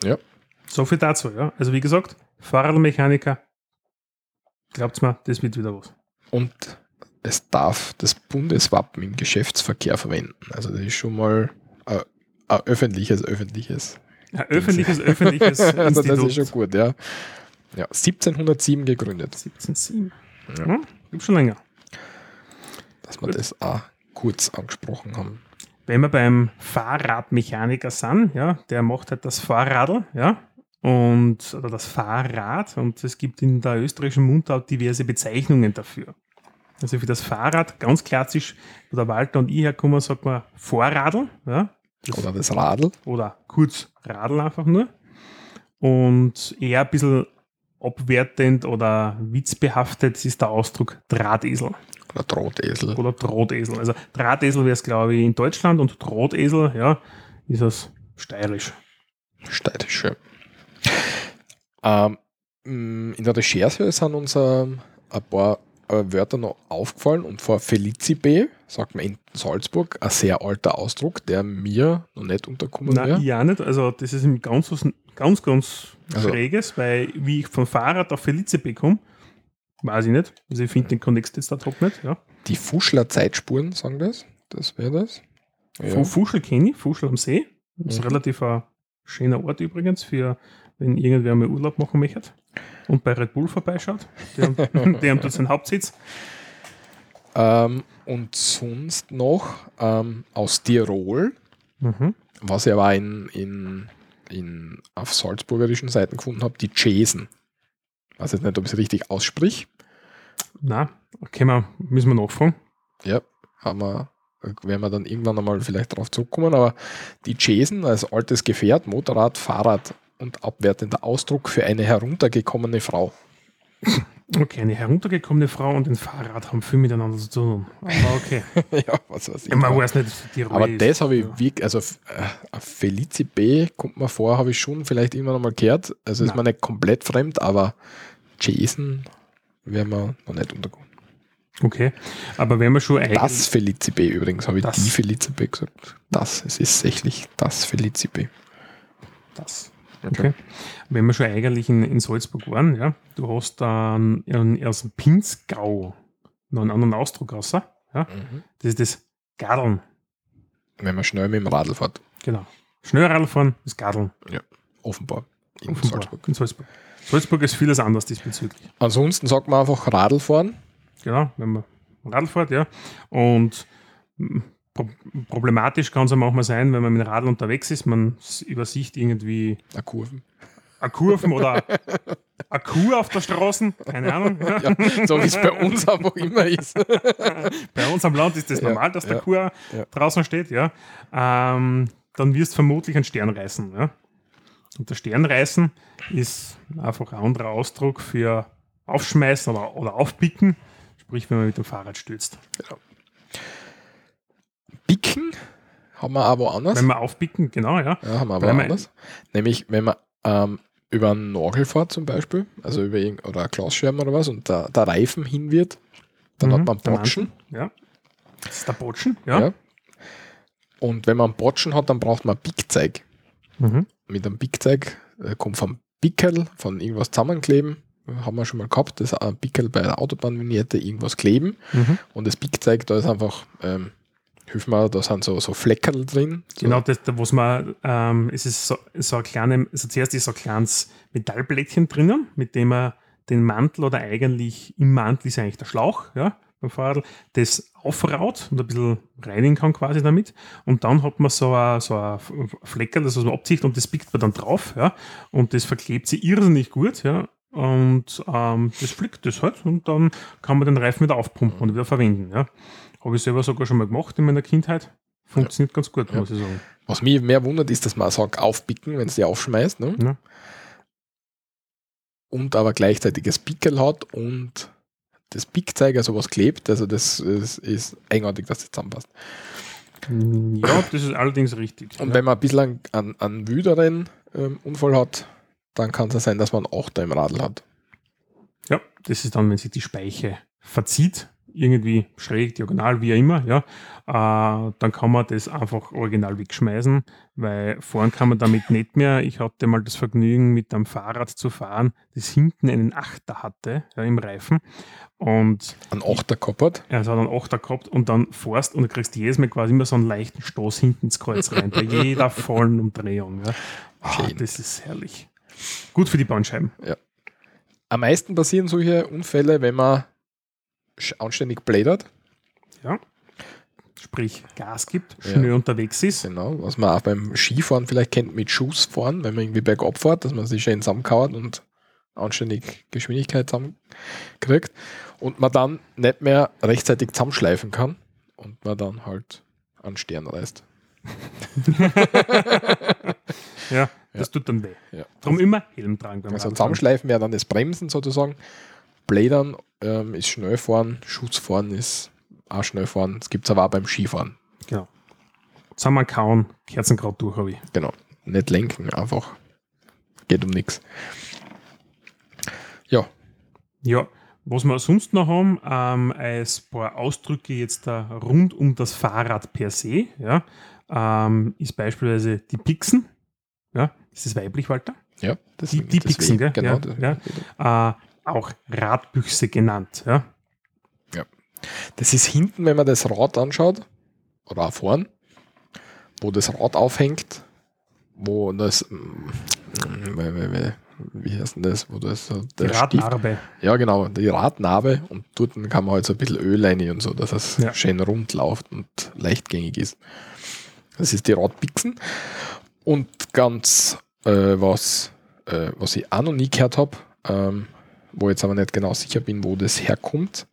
[SPEAKER 3] Ja,
[SPEAKER 2] So viel dazu, ja. Also wie gesagt, Fahrradmechaniker, glaubt's mir, das wird wieder was.
[SPEAKER 3] und es darf das Bundeswappen im Geschäftsverkehr verwenden. Also das ist schon mal ein, ein öffentliches, öffentliches.
[SPEAKER 2] Ein öffentliches, öffentliches
[SPEAKER 3] also das ist schon gut, ja. Ja, 1707 gegründet.
[SPEAKER 2] 17,7.
[SPEAKER 3] Ja.
[SPEAKER 2] Ja, gibt schon länger.
[SPEAKER 3] dass wir
[SPEAKER 2] Gut.
[SPEAKER 3] das auch kurz angesprochen haben.
[SPEAKER 2] Wenn wir beim Fahrradmechaniker sind, ja, der macht halt das Fahrradl, ja, und, oder das Fahrrad, und es gibt in der österreichischen Mundart diverse Bezeichnungen dafür. Also für das Fahrrad, ganz klassisch, wo der Walter und ich herkommen, sagt man Vorradl, ja, das-
[SPEAKER 3] Oder das Radl.
[SPEAKER 2] oder kurz Radl einfach nur. Und eher ein bisschen abwertend oder witzbehaftet ist der Ausdruck Drahtesel
[SPEAKER 3] Oder Drahtesel.
[SPEAKER 2] oder Drahtesel. Also Drahtesel wäre es, glaube ich, in Deutschland und Drahtesel, ja, ist es steirisch.
[SPEAKER 3] Steirische. Ähm, mh, in der Recherche sind uns ähm, ein paar Wörter noch aufgefallen und vor Felicipe, sagt man in Salzburg, ein sehr alter Ausdruck, der mir noch nicht unterkommen wäre.
[SPEAKER 2] auch nicht. Also das ist ein ganz, ganz, ganz
[SPEAKER 3] Also-
[SPEAKER 2] schräges, weil wie ich vom Fahrrad auf Felice komme, weiß ich nicht. Also ich finde den Kontext jetzt da top nicht. Ja.
[SPEAKER 3] Die Fuschler Zeitspuren sagen das. Das wäre das.
[SPEAKER 2] Fu- Fuschel kenne ich, Fuschel am See. Das ist
[SPEAKER 3] Mhm.
[SPEAKER 2] relativ ein schöner Ort übrigens, für wenn irgendwer mal Urlaub machen möchte und bei Red Bull vorbeischaut. Die haben, die haben dort seinen Hauptsitz.
[SPEAKER 3] Ähm, und sonst noch ähm, aus Tirol,
[SPEAKER 2] Mhm.
[SPEAKER 3] was ich aber in, in, in, auf salzburgerischen Seiten gefunden habe, die Chesen. Weiß jetzt nicht, ob ich es richtig aussprich.
[SPEAKER 2] Na, können wir, müssen wir nachfragen.
[SPEAKER 3] Ja, haben wir, werden wir dann irgendwann einmal vielleicht darauf zurückkommen, aber die Chesen als altes Gefährt, Motorrad, Fahrrad und abwertender Ausdruck für eine heruntergekommene Frau.
[SPEAKER 2] Okay, eine heruntergekommene Frau und ein Fahrrad haben viel miteinander zu tun. Aber okay.
[SPEAKER 3] ja, was weiß ich.
[SPEAKER 2] Ja, man weiß nicht, Tirol
[SPEAKER 3] aber
[SPEAKER 2] ist.
[SPEAKER 3] das habe ich
[SPEAKER 2] Ja.
[SPEAKER 3] wirklich, also äh, Felici B kommt mir vor, habe ich schon vielleicht irgendwann einmal gehört. Also ist
[SPEAKER 2] Nein.
[SPEAKER 3] mir nicht komplett fremd, aber Jason wäre mir noch nicht untergekommen.
[SPEAKER 2] Okay, aber wenn wir schon.
[SPEAKER 3] Das Felici B übrigens, habe ich
[SPEAKER 2] Das.
[SPEAKER 3] die Felici B gesagt. Das, es ist tatsächlich das Felici B.
[SPEAKER 2] Das. Okay. Wenn wir schon eigentlich in, in Salzburg waren, ja, du hast dann aus dem Pinzgau noch einen anderen Ausdruck raus. Ja?
[SPEAKER 3] Mhm.
[SPEAKER 2] Das ist das Gardeln.
[SPEAKER 3] Wenn man schnell mit dem Radl fährt,
[SPEAKER 2] Genau. Schnellradl fahren ist Gardeln.
[SPEAKER 3] offenbar. In
[SPEAKER 2] Offenbar.
[SPEAKER 3] Salzburg.
[SPEAKER 2] In Salzburg. Salzburg ist vieles anders diesbezüglich.
[SPEAKER 3] Ansonsten sagt man einfach Radl fahren.
[SPEAKER 2] Genau, wenn man Radl fährt, ja. Und problematisch kann es ja manchmal sein, wenn man mit dem Radl unterwegs ist, man übersieht irgendwie
[SPEAKER 3] Eine Kurve.
[SPEAKER 2] eine Kurven oder eine Kuh auf der Straße, keine Ahnung. Ja.
[SPEAKER 3] Ja, so wie es bei uns einfach immer ist.
[SPEAKER 2] Bei uns am Land ist das
[SPEAKER 3] Ja,
[SPEAKER 2] normal, dass der
[SPEAKER 3] ja,
[SPEAKER 2] Kuh
[SPEAKER 3] ja.
[SPEAKER 2] draußen steht, ja. Ähm, dann wirst du vermutlich einen Stern reißen, ja. Und der Sternreißen ist einfach ein anderer Ausdruck für aufschmeißen oder, oder aufpicken, sprich, wenn man mit dem Fahrrad stürzt.
[SPEAKER 3] Bicken haben wir aber anders.
[SPEAKER 2] Wenn wir aufpicken, genau, ja.
[SPEAKER 3] Ja, haben wir aber
[SPEAKER 2] man-
[SPEAKER 3] anders. Nämlich, wenn man ähm, über einen Nagel fährt zum Beispiel, also über irgend oder ein Glasschirm oder was, und der, der Reifen hin wird, dann
[SPEAKER 2] Mhm,
[SPEAKER 3] hat man Botschen.
[SPEAKER 2] Ja. Das ist der Botschen, ja.
[SPEAKER 3] Ja. Und wenn man Botschen hat, dann braucht man ein Pickzeig.
[SPEAKER 2] Mhm.
[SPEAKER 3] Mit einem Pickzeig äh, kommt vom Pickel, von irgendwas zusammenkleben. Haben wir schon mal gehabt, das ist ein Pickel bei der Autobahnvignette, irgendwas kleben.
[SPEAKER 2] Mhm.
[SPEAKER 3] Und das Pickzeig, da ist einfach, ähm, hilf mir, da sind so, so Fleckerl drin. So,
[SPEAKER 2] Genau, das, da, was man, ähm, es ist so, so ein kleines, also zuerst ist so ein kleines Metallblättchen drinnen, mit dem man den Mantel oder eigentlich im Mantel ist eigentlich der Schlauch, ja, beim Fahrrad, das aufraut und ein bisschen reinigen kann quasi damit. Und dann hat man so ein, so ein Fleckerl, das man abzieht und das pickt man dann drauf, ja, und das verklebt sie irrsinnig gut, ja, und ähm, das flickt das halt und dann kann man den Reifen wieder aufpumpen und wieder verwenden, ja. Habe ich selber sogar schon mal gemacht in meiner Kindheit. Funktioniert ganz gut,
[SPEAKER 3] Ja.
[SPEAKER 2] muss ich sagen.
[SPEAKER 3] Was mich mehr wundert, ist, dass man sagt, aufpicken, wenn es die aufschmeißt. Ne?
[SPEAKER 2] Ja.
[SPEAKER 3] Und aber gleichzeitig das Pickel hat und das Pickzeig, also was klebt. Also das ist, ist eigenartig, dass das zusammenpasst.
[SPEAKER 2] Ja, das ist allerdings richtig.
[SPEAKER 3] Und
[SPEAKER 2] ja.
[SPEAKER 3] wenn man ein bisschen einen, einen wüderen ähm, Unfall hat, dann kann es ja sein, dass man einen Achter im Radl hat.
[SPEAKER 2] ja, das ist dann, wenn sich die Speiche verzieht, irgendwie schräg, diagonal, wie auch immer, ja, äh, dann kann man das einfach original wegschmeißen, weil fahren kann man damit nicht mehr. Ich hatte mal das Vergnügen, mit einem Fahrrad zu fahren, das hinten einen Achter hatte, ja, im Reifen. Und
[SPEAKER 3] Ein Achter gehabt hat.
[SPEAKER 2] er hat einen Achter gehabt und dann fährst und du kriegst jedes Mal quasi immer so einen leichten Stoß hinten ins Kreuz rein, bei jeder vollen Umdrehung. Ja.
[SPEAKER 3] Schön.
[SPEAKER 2] das ist herrlich. Gut für die Bandscheiben.
[SPEAKER 3] Am meisten passieren solche Unfälle, wenn man anständig blädert.
[SPEAKER 2] Sprich, Gas gibt,
[SPEAKER 3] Ja.
[SPEAKER 2] schnell unterwegs ist.
[SPEAKER 3] Genau, was man auch beim Skifahren vielleicht kennt mit Schussfahren, wenn man irgendwie bergab fährt, dass man sich schön zusammenkauert und anständig Geschwindigkeit zusammenkriegt und man dann nicht mehr rechtzeitig zusammenschleifen kann und man dann halt einen Stern reißt.
[SPEAKER 2] Ja, das tut dann weh.
[SPEAKER 3] Ja.
[SPEAKER 2] Darum immer Helm tragen beim
[SPEAKER 3] Also
[SPEAKER 2] Radfahren.
[SPEAKER 3] zusammenschleifen wäre dann das Bremsen sozusagen. Blädern ähm, ist Schnellfahren, Schussfahren ist auch Schnellfahren. Das gibt es aber auch beim Skifahren.
[SPEAKER 2] Genau. Zusammenkauen, Kerzenkraut durch habe ich.
[SPEAKER 3] Genau. Nicht lenken, einfach. Geht um nichts. Ja,
[SPEAKER 2] Ja, was wir sonst noch haben, ähm, als paar Ausdrücke jetzt da rund um das Fahrrad per se, ja, ähm, ist beispielsweise die Pixen. Ja, ist das weiblich, Walter?
[SPEAKER 3] ja.
[SPEAKER 2] Die- die Pixen, gell?
[SPEAKER 3] Genau.
[SPEAKER 2] Ja,
[SPEAKER 3] das-
[SPEAKER 2] ja. Äh, auch Radbüchse genannt. Ja.
[SPEAKER 3] Das ist hinten, wenn man das Rad anschaut, oder auch vorn, wo das Rad aufhängt, wo das, mm, wie, wie, heißt denn das, wo das,
[SPEAKER 2] Die
[SPEAKER 3] der Stift,
[SPEAKER 2] Radnarbe.
[SPEAKER 3] ja genau, die Radnarbe und dort kann man halt so ein bisschen Öl rein und so, dass es
[SPEAKER 2] Ja.
[SPEAKER 3] schön rund läuft und leichtgängig ist. Das ist die Radpixen. Und ganz, äh, was, äh, was ich auch noch nie gehört habe, ähm, wo ich jetzt aber nicht genau sicher bin, wo das herkommt,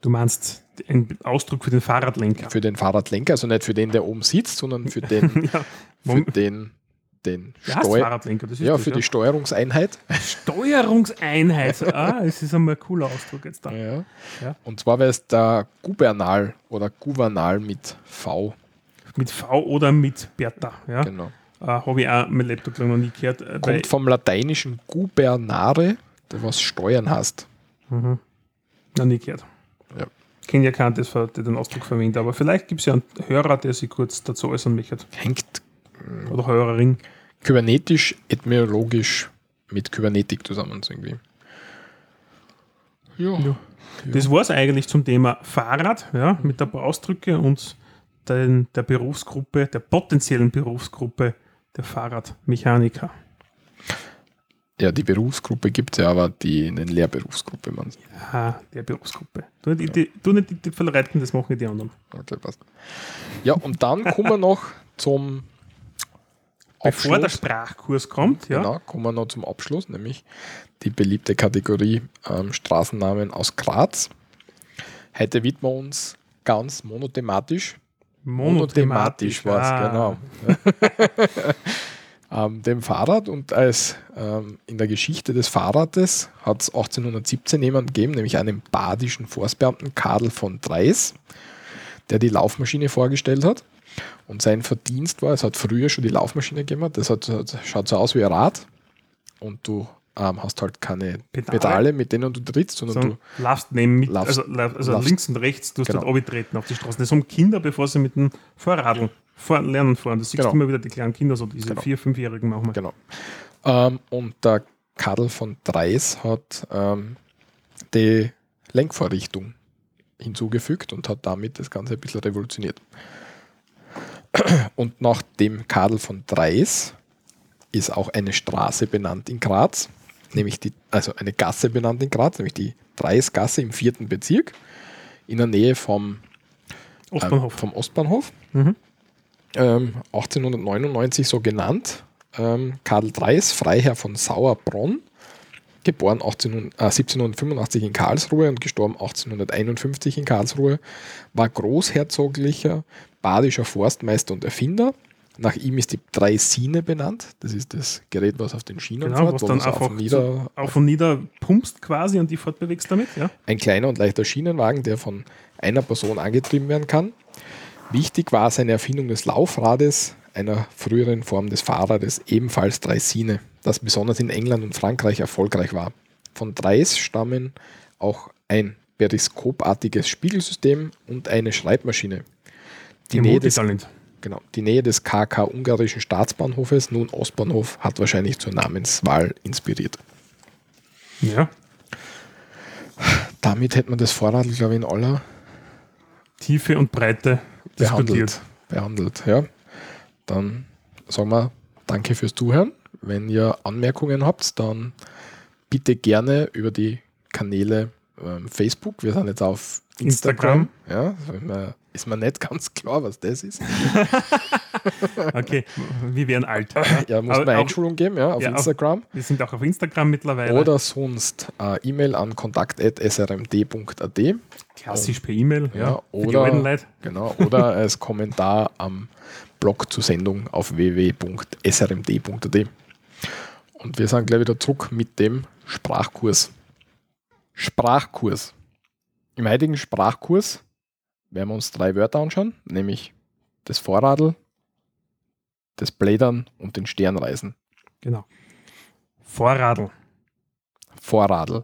[SPEAKER 2] Du meinst ein Ausdruck für den Fahrradlenker.
[SPEAKER 3] für den Fahrradlenker, also nicht für den, der oben sitzt, sondern für den,
[SPEAKER 2] ja,
[SPEAKER 3] für den, den Steu
[SPEAKER 2] Fahrradlenker. Das ist
[SPEAKER 3] ja,
[SPEAKER 2] das,
[SPEAKER 3] für die Steuerungseinheit.
[SPEAKER 2] Steuerungseinheit. ah, es ist einmal ein cooler Ausdruck jetzt da.
[SPEAKER 3] Ja.
[SPEAKER 2] Ja.
[SPEAKER 3] Und zwar wäre es der Gubernal oder Gouvernal mit V.
[SPEAKER 2] Mit V oder mit Bertha. Ja.
[SPEAKER 3] Genau.
[SPEAKER 2] Äh, Habe ich auch mein Laptop noch nie gehört. äh,
[SPEAKER 3] Kommt vom lateinischen gubernare, was Steuern heißt.
[SPEAKER 2] Mhm. Noch nie gehört.
[SPEAKER 3] Ja.
[SPEAKER 2] Kenne ja keinen, der den Ausdruck verwendet, aber vielleicht gibt es ja einen Hörer, der sich kurz dazu äußern möchte.
[SPEAKER 3] Hängt,
[SPEAKER 2] Oder Hörerin.
[SPEAKER 3] kybernetisch, etymologisch mit Kybernetik zusammen irgendwie.
[SPEAKER 2] Ja. ja. Das war es eigentlich zum Thema Fahrrad, ja, mit der Ausdrücke und den, der Berufsgruppe, der potenziellen Berufsgruppe der Fahrradmechaniker.
[SPEAKER 3] Ja, die Berufsgruppe gibt es ja, aber die in den Lehrberufsgruppe. Man.
[SPEAKER 2] Ja, der Berufsgruppe. Du, die, die, du nicht die, die verleiten, das machen die anderen.
[SPEAKER 3] Okay, passt. Ja, und dann kommen wir noch zum
[SPEAKER 2] Bevor Abschluss. der Sprachkurs kommt, ja.
[SPEAKER 3] Genau, kommen wir noch zum Abschluss, nämlich die beliebte Kategorie ähm, Straßennamen aus Graz. Heute widmen wir uns ganz monothematisch.
[SPEAKER 2] Monothematisch,
[SPEAKER 3] monothematisch war es, ah. genau. ähm, dem Fahrrad und als ähm, in der Geschichte des Fahrrades hat es 1817 jemanden gegeben, nämlich einen badischen Forstbeamten, Karl von Dreis, der die Laufmaschine vorgestellt hat. Und sein Verdienst war, es hat früher schon die Laufmaschine gemacht, das hat, schaut so aus wie ein Rad und du ähm, hast halt keine Pedale. Pedale. mit denen du trittst, sondern so,
[SPEAKER 2] du laufst neben mit, laufst, also, also laufst, links und rechts, du hast genau. halt treten auf die Straße. Das haben Kinder, bevor sie mit dem Vorradl lernen fahren. Das siehst genau. du immer wieder die kleinen Kinder, so diese genau. vier-, fünfjährigen machen wir.
[SPEAKER 3] Genau. Ähm, und der Kadel von Dreis hat ähm, die Lenkvorrichtung hinzugefügt und hat damit das Ganze ein bisschen revolutioniert. Und nach dem Kadel von Dreis ist auch eine Straße benannt in Graz, nämlich die, also eine Gasse benannt in Graz, nämlich die Dreisgasse im vierten Bezirk, in der Nähe vom Ostbahnhof. Äh, vom Ostbahnhof. Mhm. Ähm, 1899 so genannt. Ähm, Karl Dreis, Freiherr von Sauerbronn, geboren 18, äh, 1785 in Karlsruhe und gestorben 1851 in Karlsruhe, war großherzoglicher badischer Forstmeister und Erfinder. Nach ihm ist die Dreisine benannt. Das ist das Gerät, was auf den Schienen
[SPEAKER 2] genau, fährt. Was dann auf und, nieder, so auf und nieder pumpst quasi und die fortbewegst damit. Ja?
[SPEAKER 3] Ein kleiner und leichter Schienenwagen, der von einer Person angetrieben werden kann. Wichtig war seine Erfindung des Laufrades, einer früheren Form des Fahrrades, ebenfalls Dreisine, das besonders in England und Frankreich erfolgreich war. Von Dreis stammen auch ein periskopartiges Spiegelsystem und eine Schreibmaschine.
[SPEAKER 2] Die, Nähe des,
[SPEAKER 3] genau, die Nähe des KK ungarischen Staatsbahnhofes, nun Ostbahnhof, hat wahrscheinlich zur Namenswahl inspiriert.
[SPEAKER 2] Ja.
[SPEAKER 3] Damit hätte man das Vorrad, glaube ich, in aller
[SPEAKER 2] Tiefe und Breite
[SPEAKER 3] behandelt. Behandelt, ja. Dann sagen wir danke fürs Zuhören. Wenn ihr Anmerkungen habt, dann bitte gerne über die Kanäle ähm, Facebook. Wir sind jetzt auf Instagram. Instagram. Ja, ist mir nicht ganz klar, was das ist.
[SPEAKER 2] okay, wir werden alt.
[SPEAKER 3] Ja, muss man Einschulung geben, ja, auf ja, Instagram.
[SPEAKER 2] Auf, wir sind auch auf Instagram mittlerweile.
[SPEAKER 3] Oder sonst äh, E-Mail an kontakt.srmd.at.
[SPEAKER 2] Klassisch per E-Mail,
[SPEAKER 3] ja. ja oder, genau, oder als Kommentar am Blog zur Sendung auf www.srmd.at. Und wir sind gleich wieder zurück mit dem Sprachkurs. Sprachkurs. Im heutigen Sprachkurs werden wir uns drei Wörter anschauen, nämlich das Vorradl, das Blädern und den Sternreisen.
[SPEAKER 2] Genau. Vorradl.
[SPEAKER 3] Vorradl.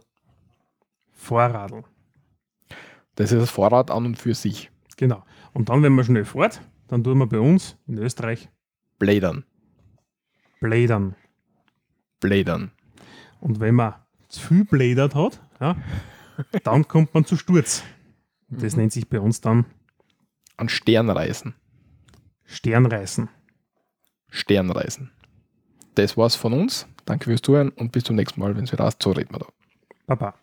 [SPEAKER 2] Vorradl.
[SPEAKER 3] Das ist das Vorrad an und für sich.
[SPEAKER 2] Genau. Und dann, wenn man schnell fährt, dann tun wir bei uns in Österreich
[SPEAKER 3] Blädern.
[SPEAKER 2] Blädern.
[SPEAKER 3] Blädern.
[SPEAKER 2] Und wenn man zu viel blädert hat, ja, dann kommt man zu Sturz. Das nennt sich bei uns dann
[SPEAKER 3] an Sternreisen.
[SPEAKER 2] Sternreisen.
[SPEAKER 3] Sternreisen. Das war's von uns. Danke fürs Zuhören und bis zum nächsten Mal, wenn es wieder heißt, so reden wir da.
[SPEAKER 2] Baba.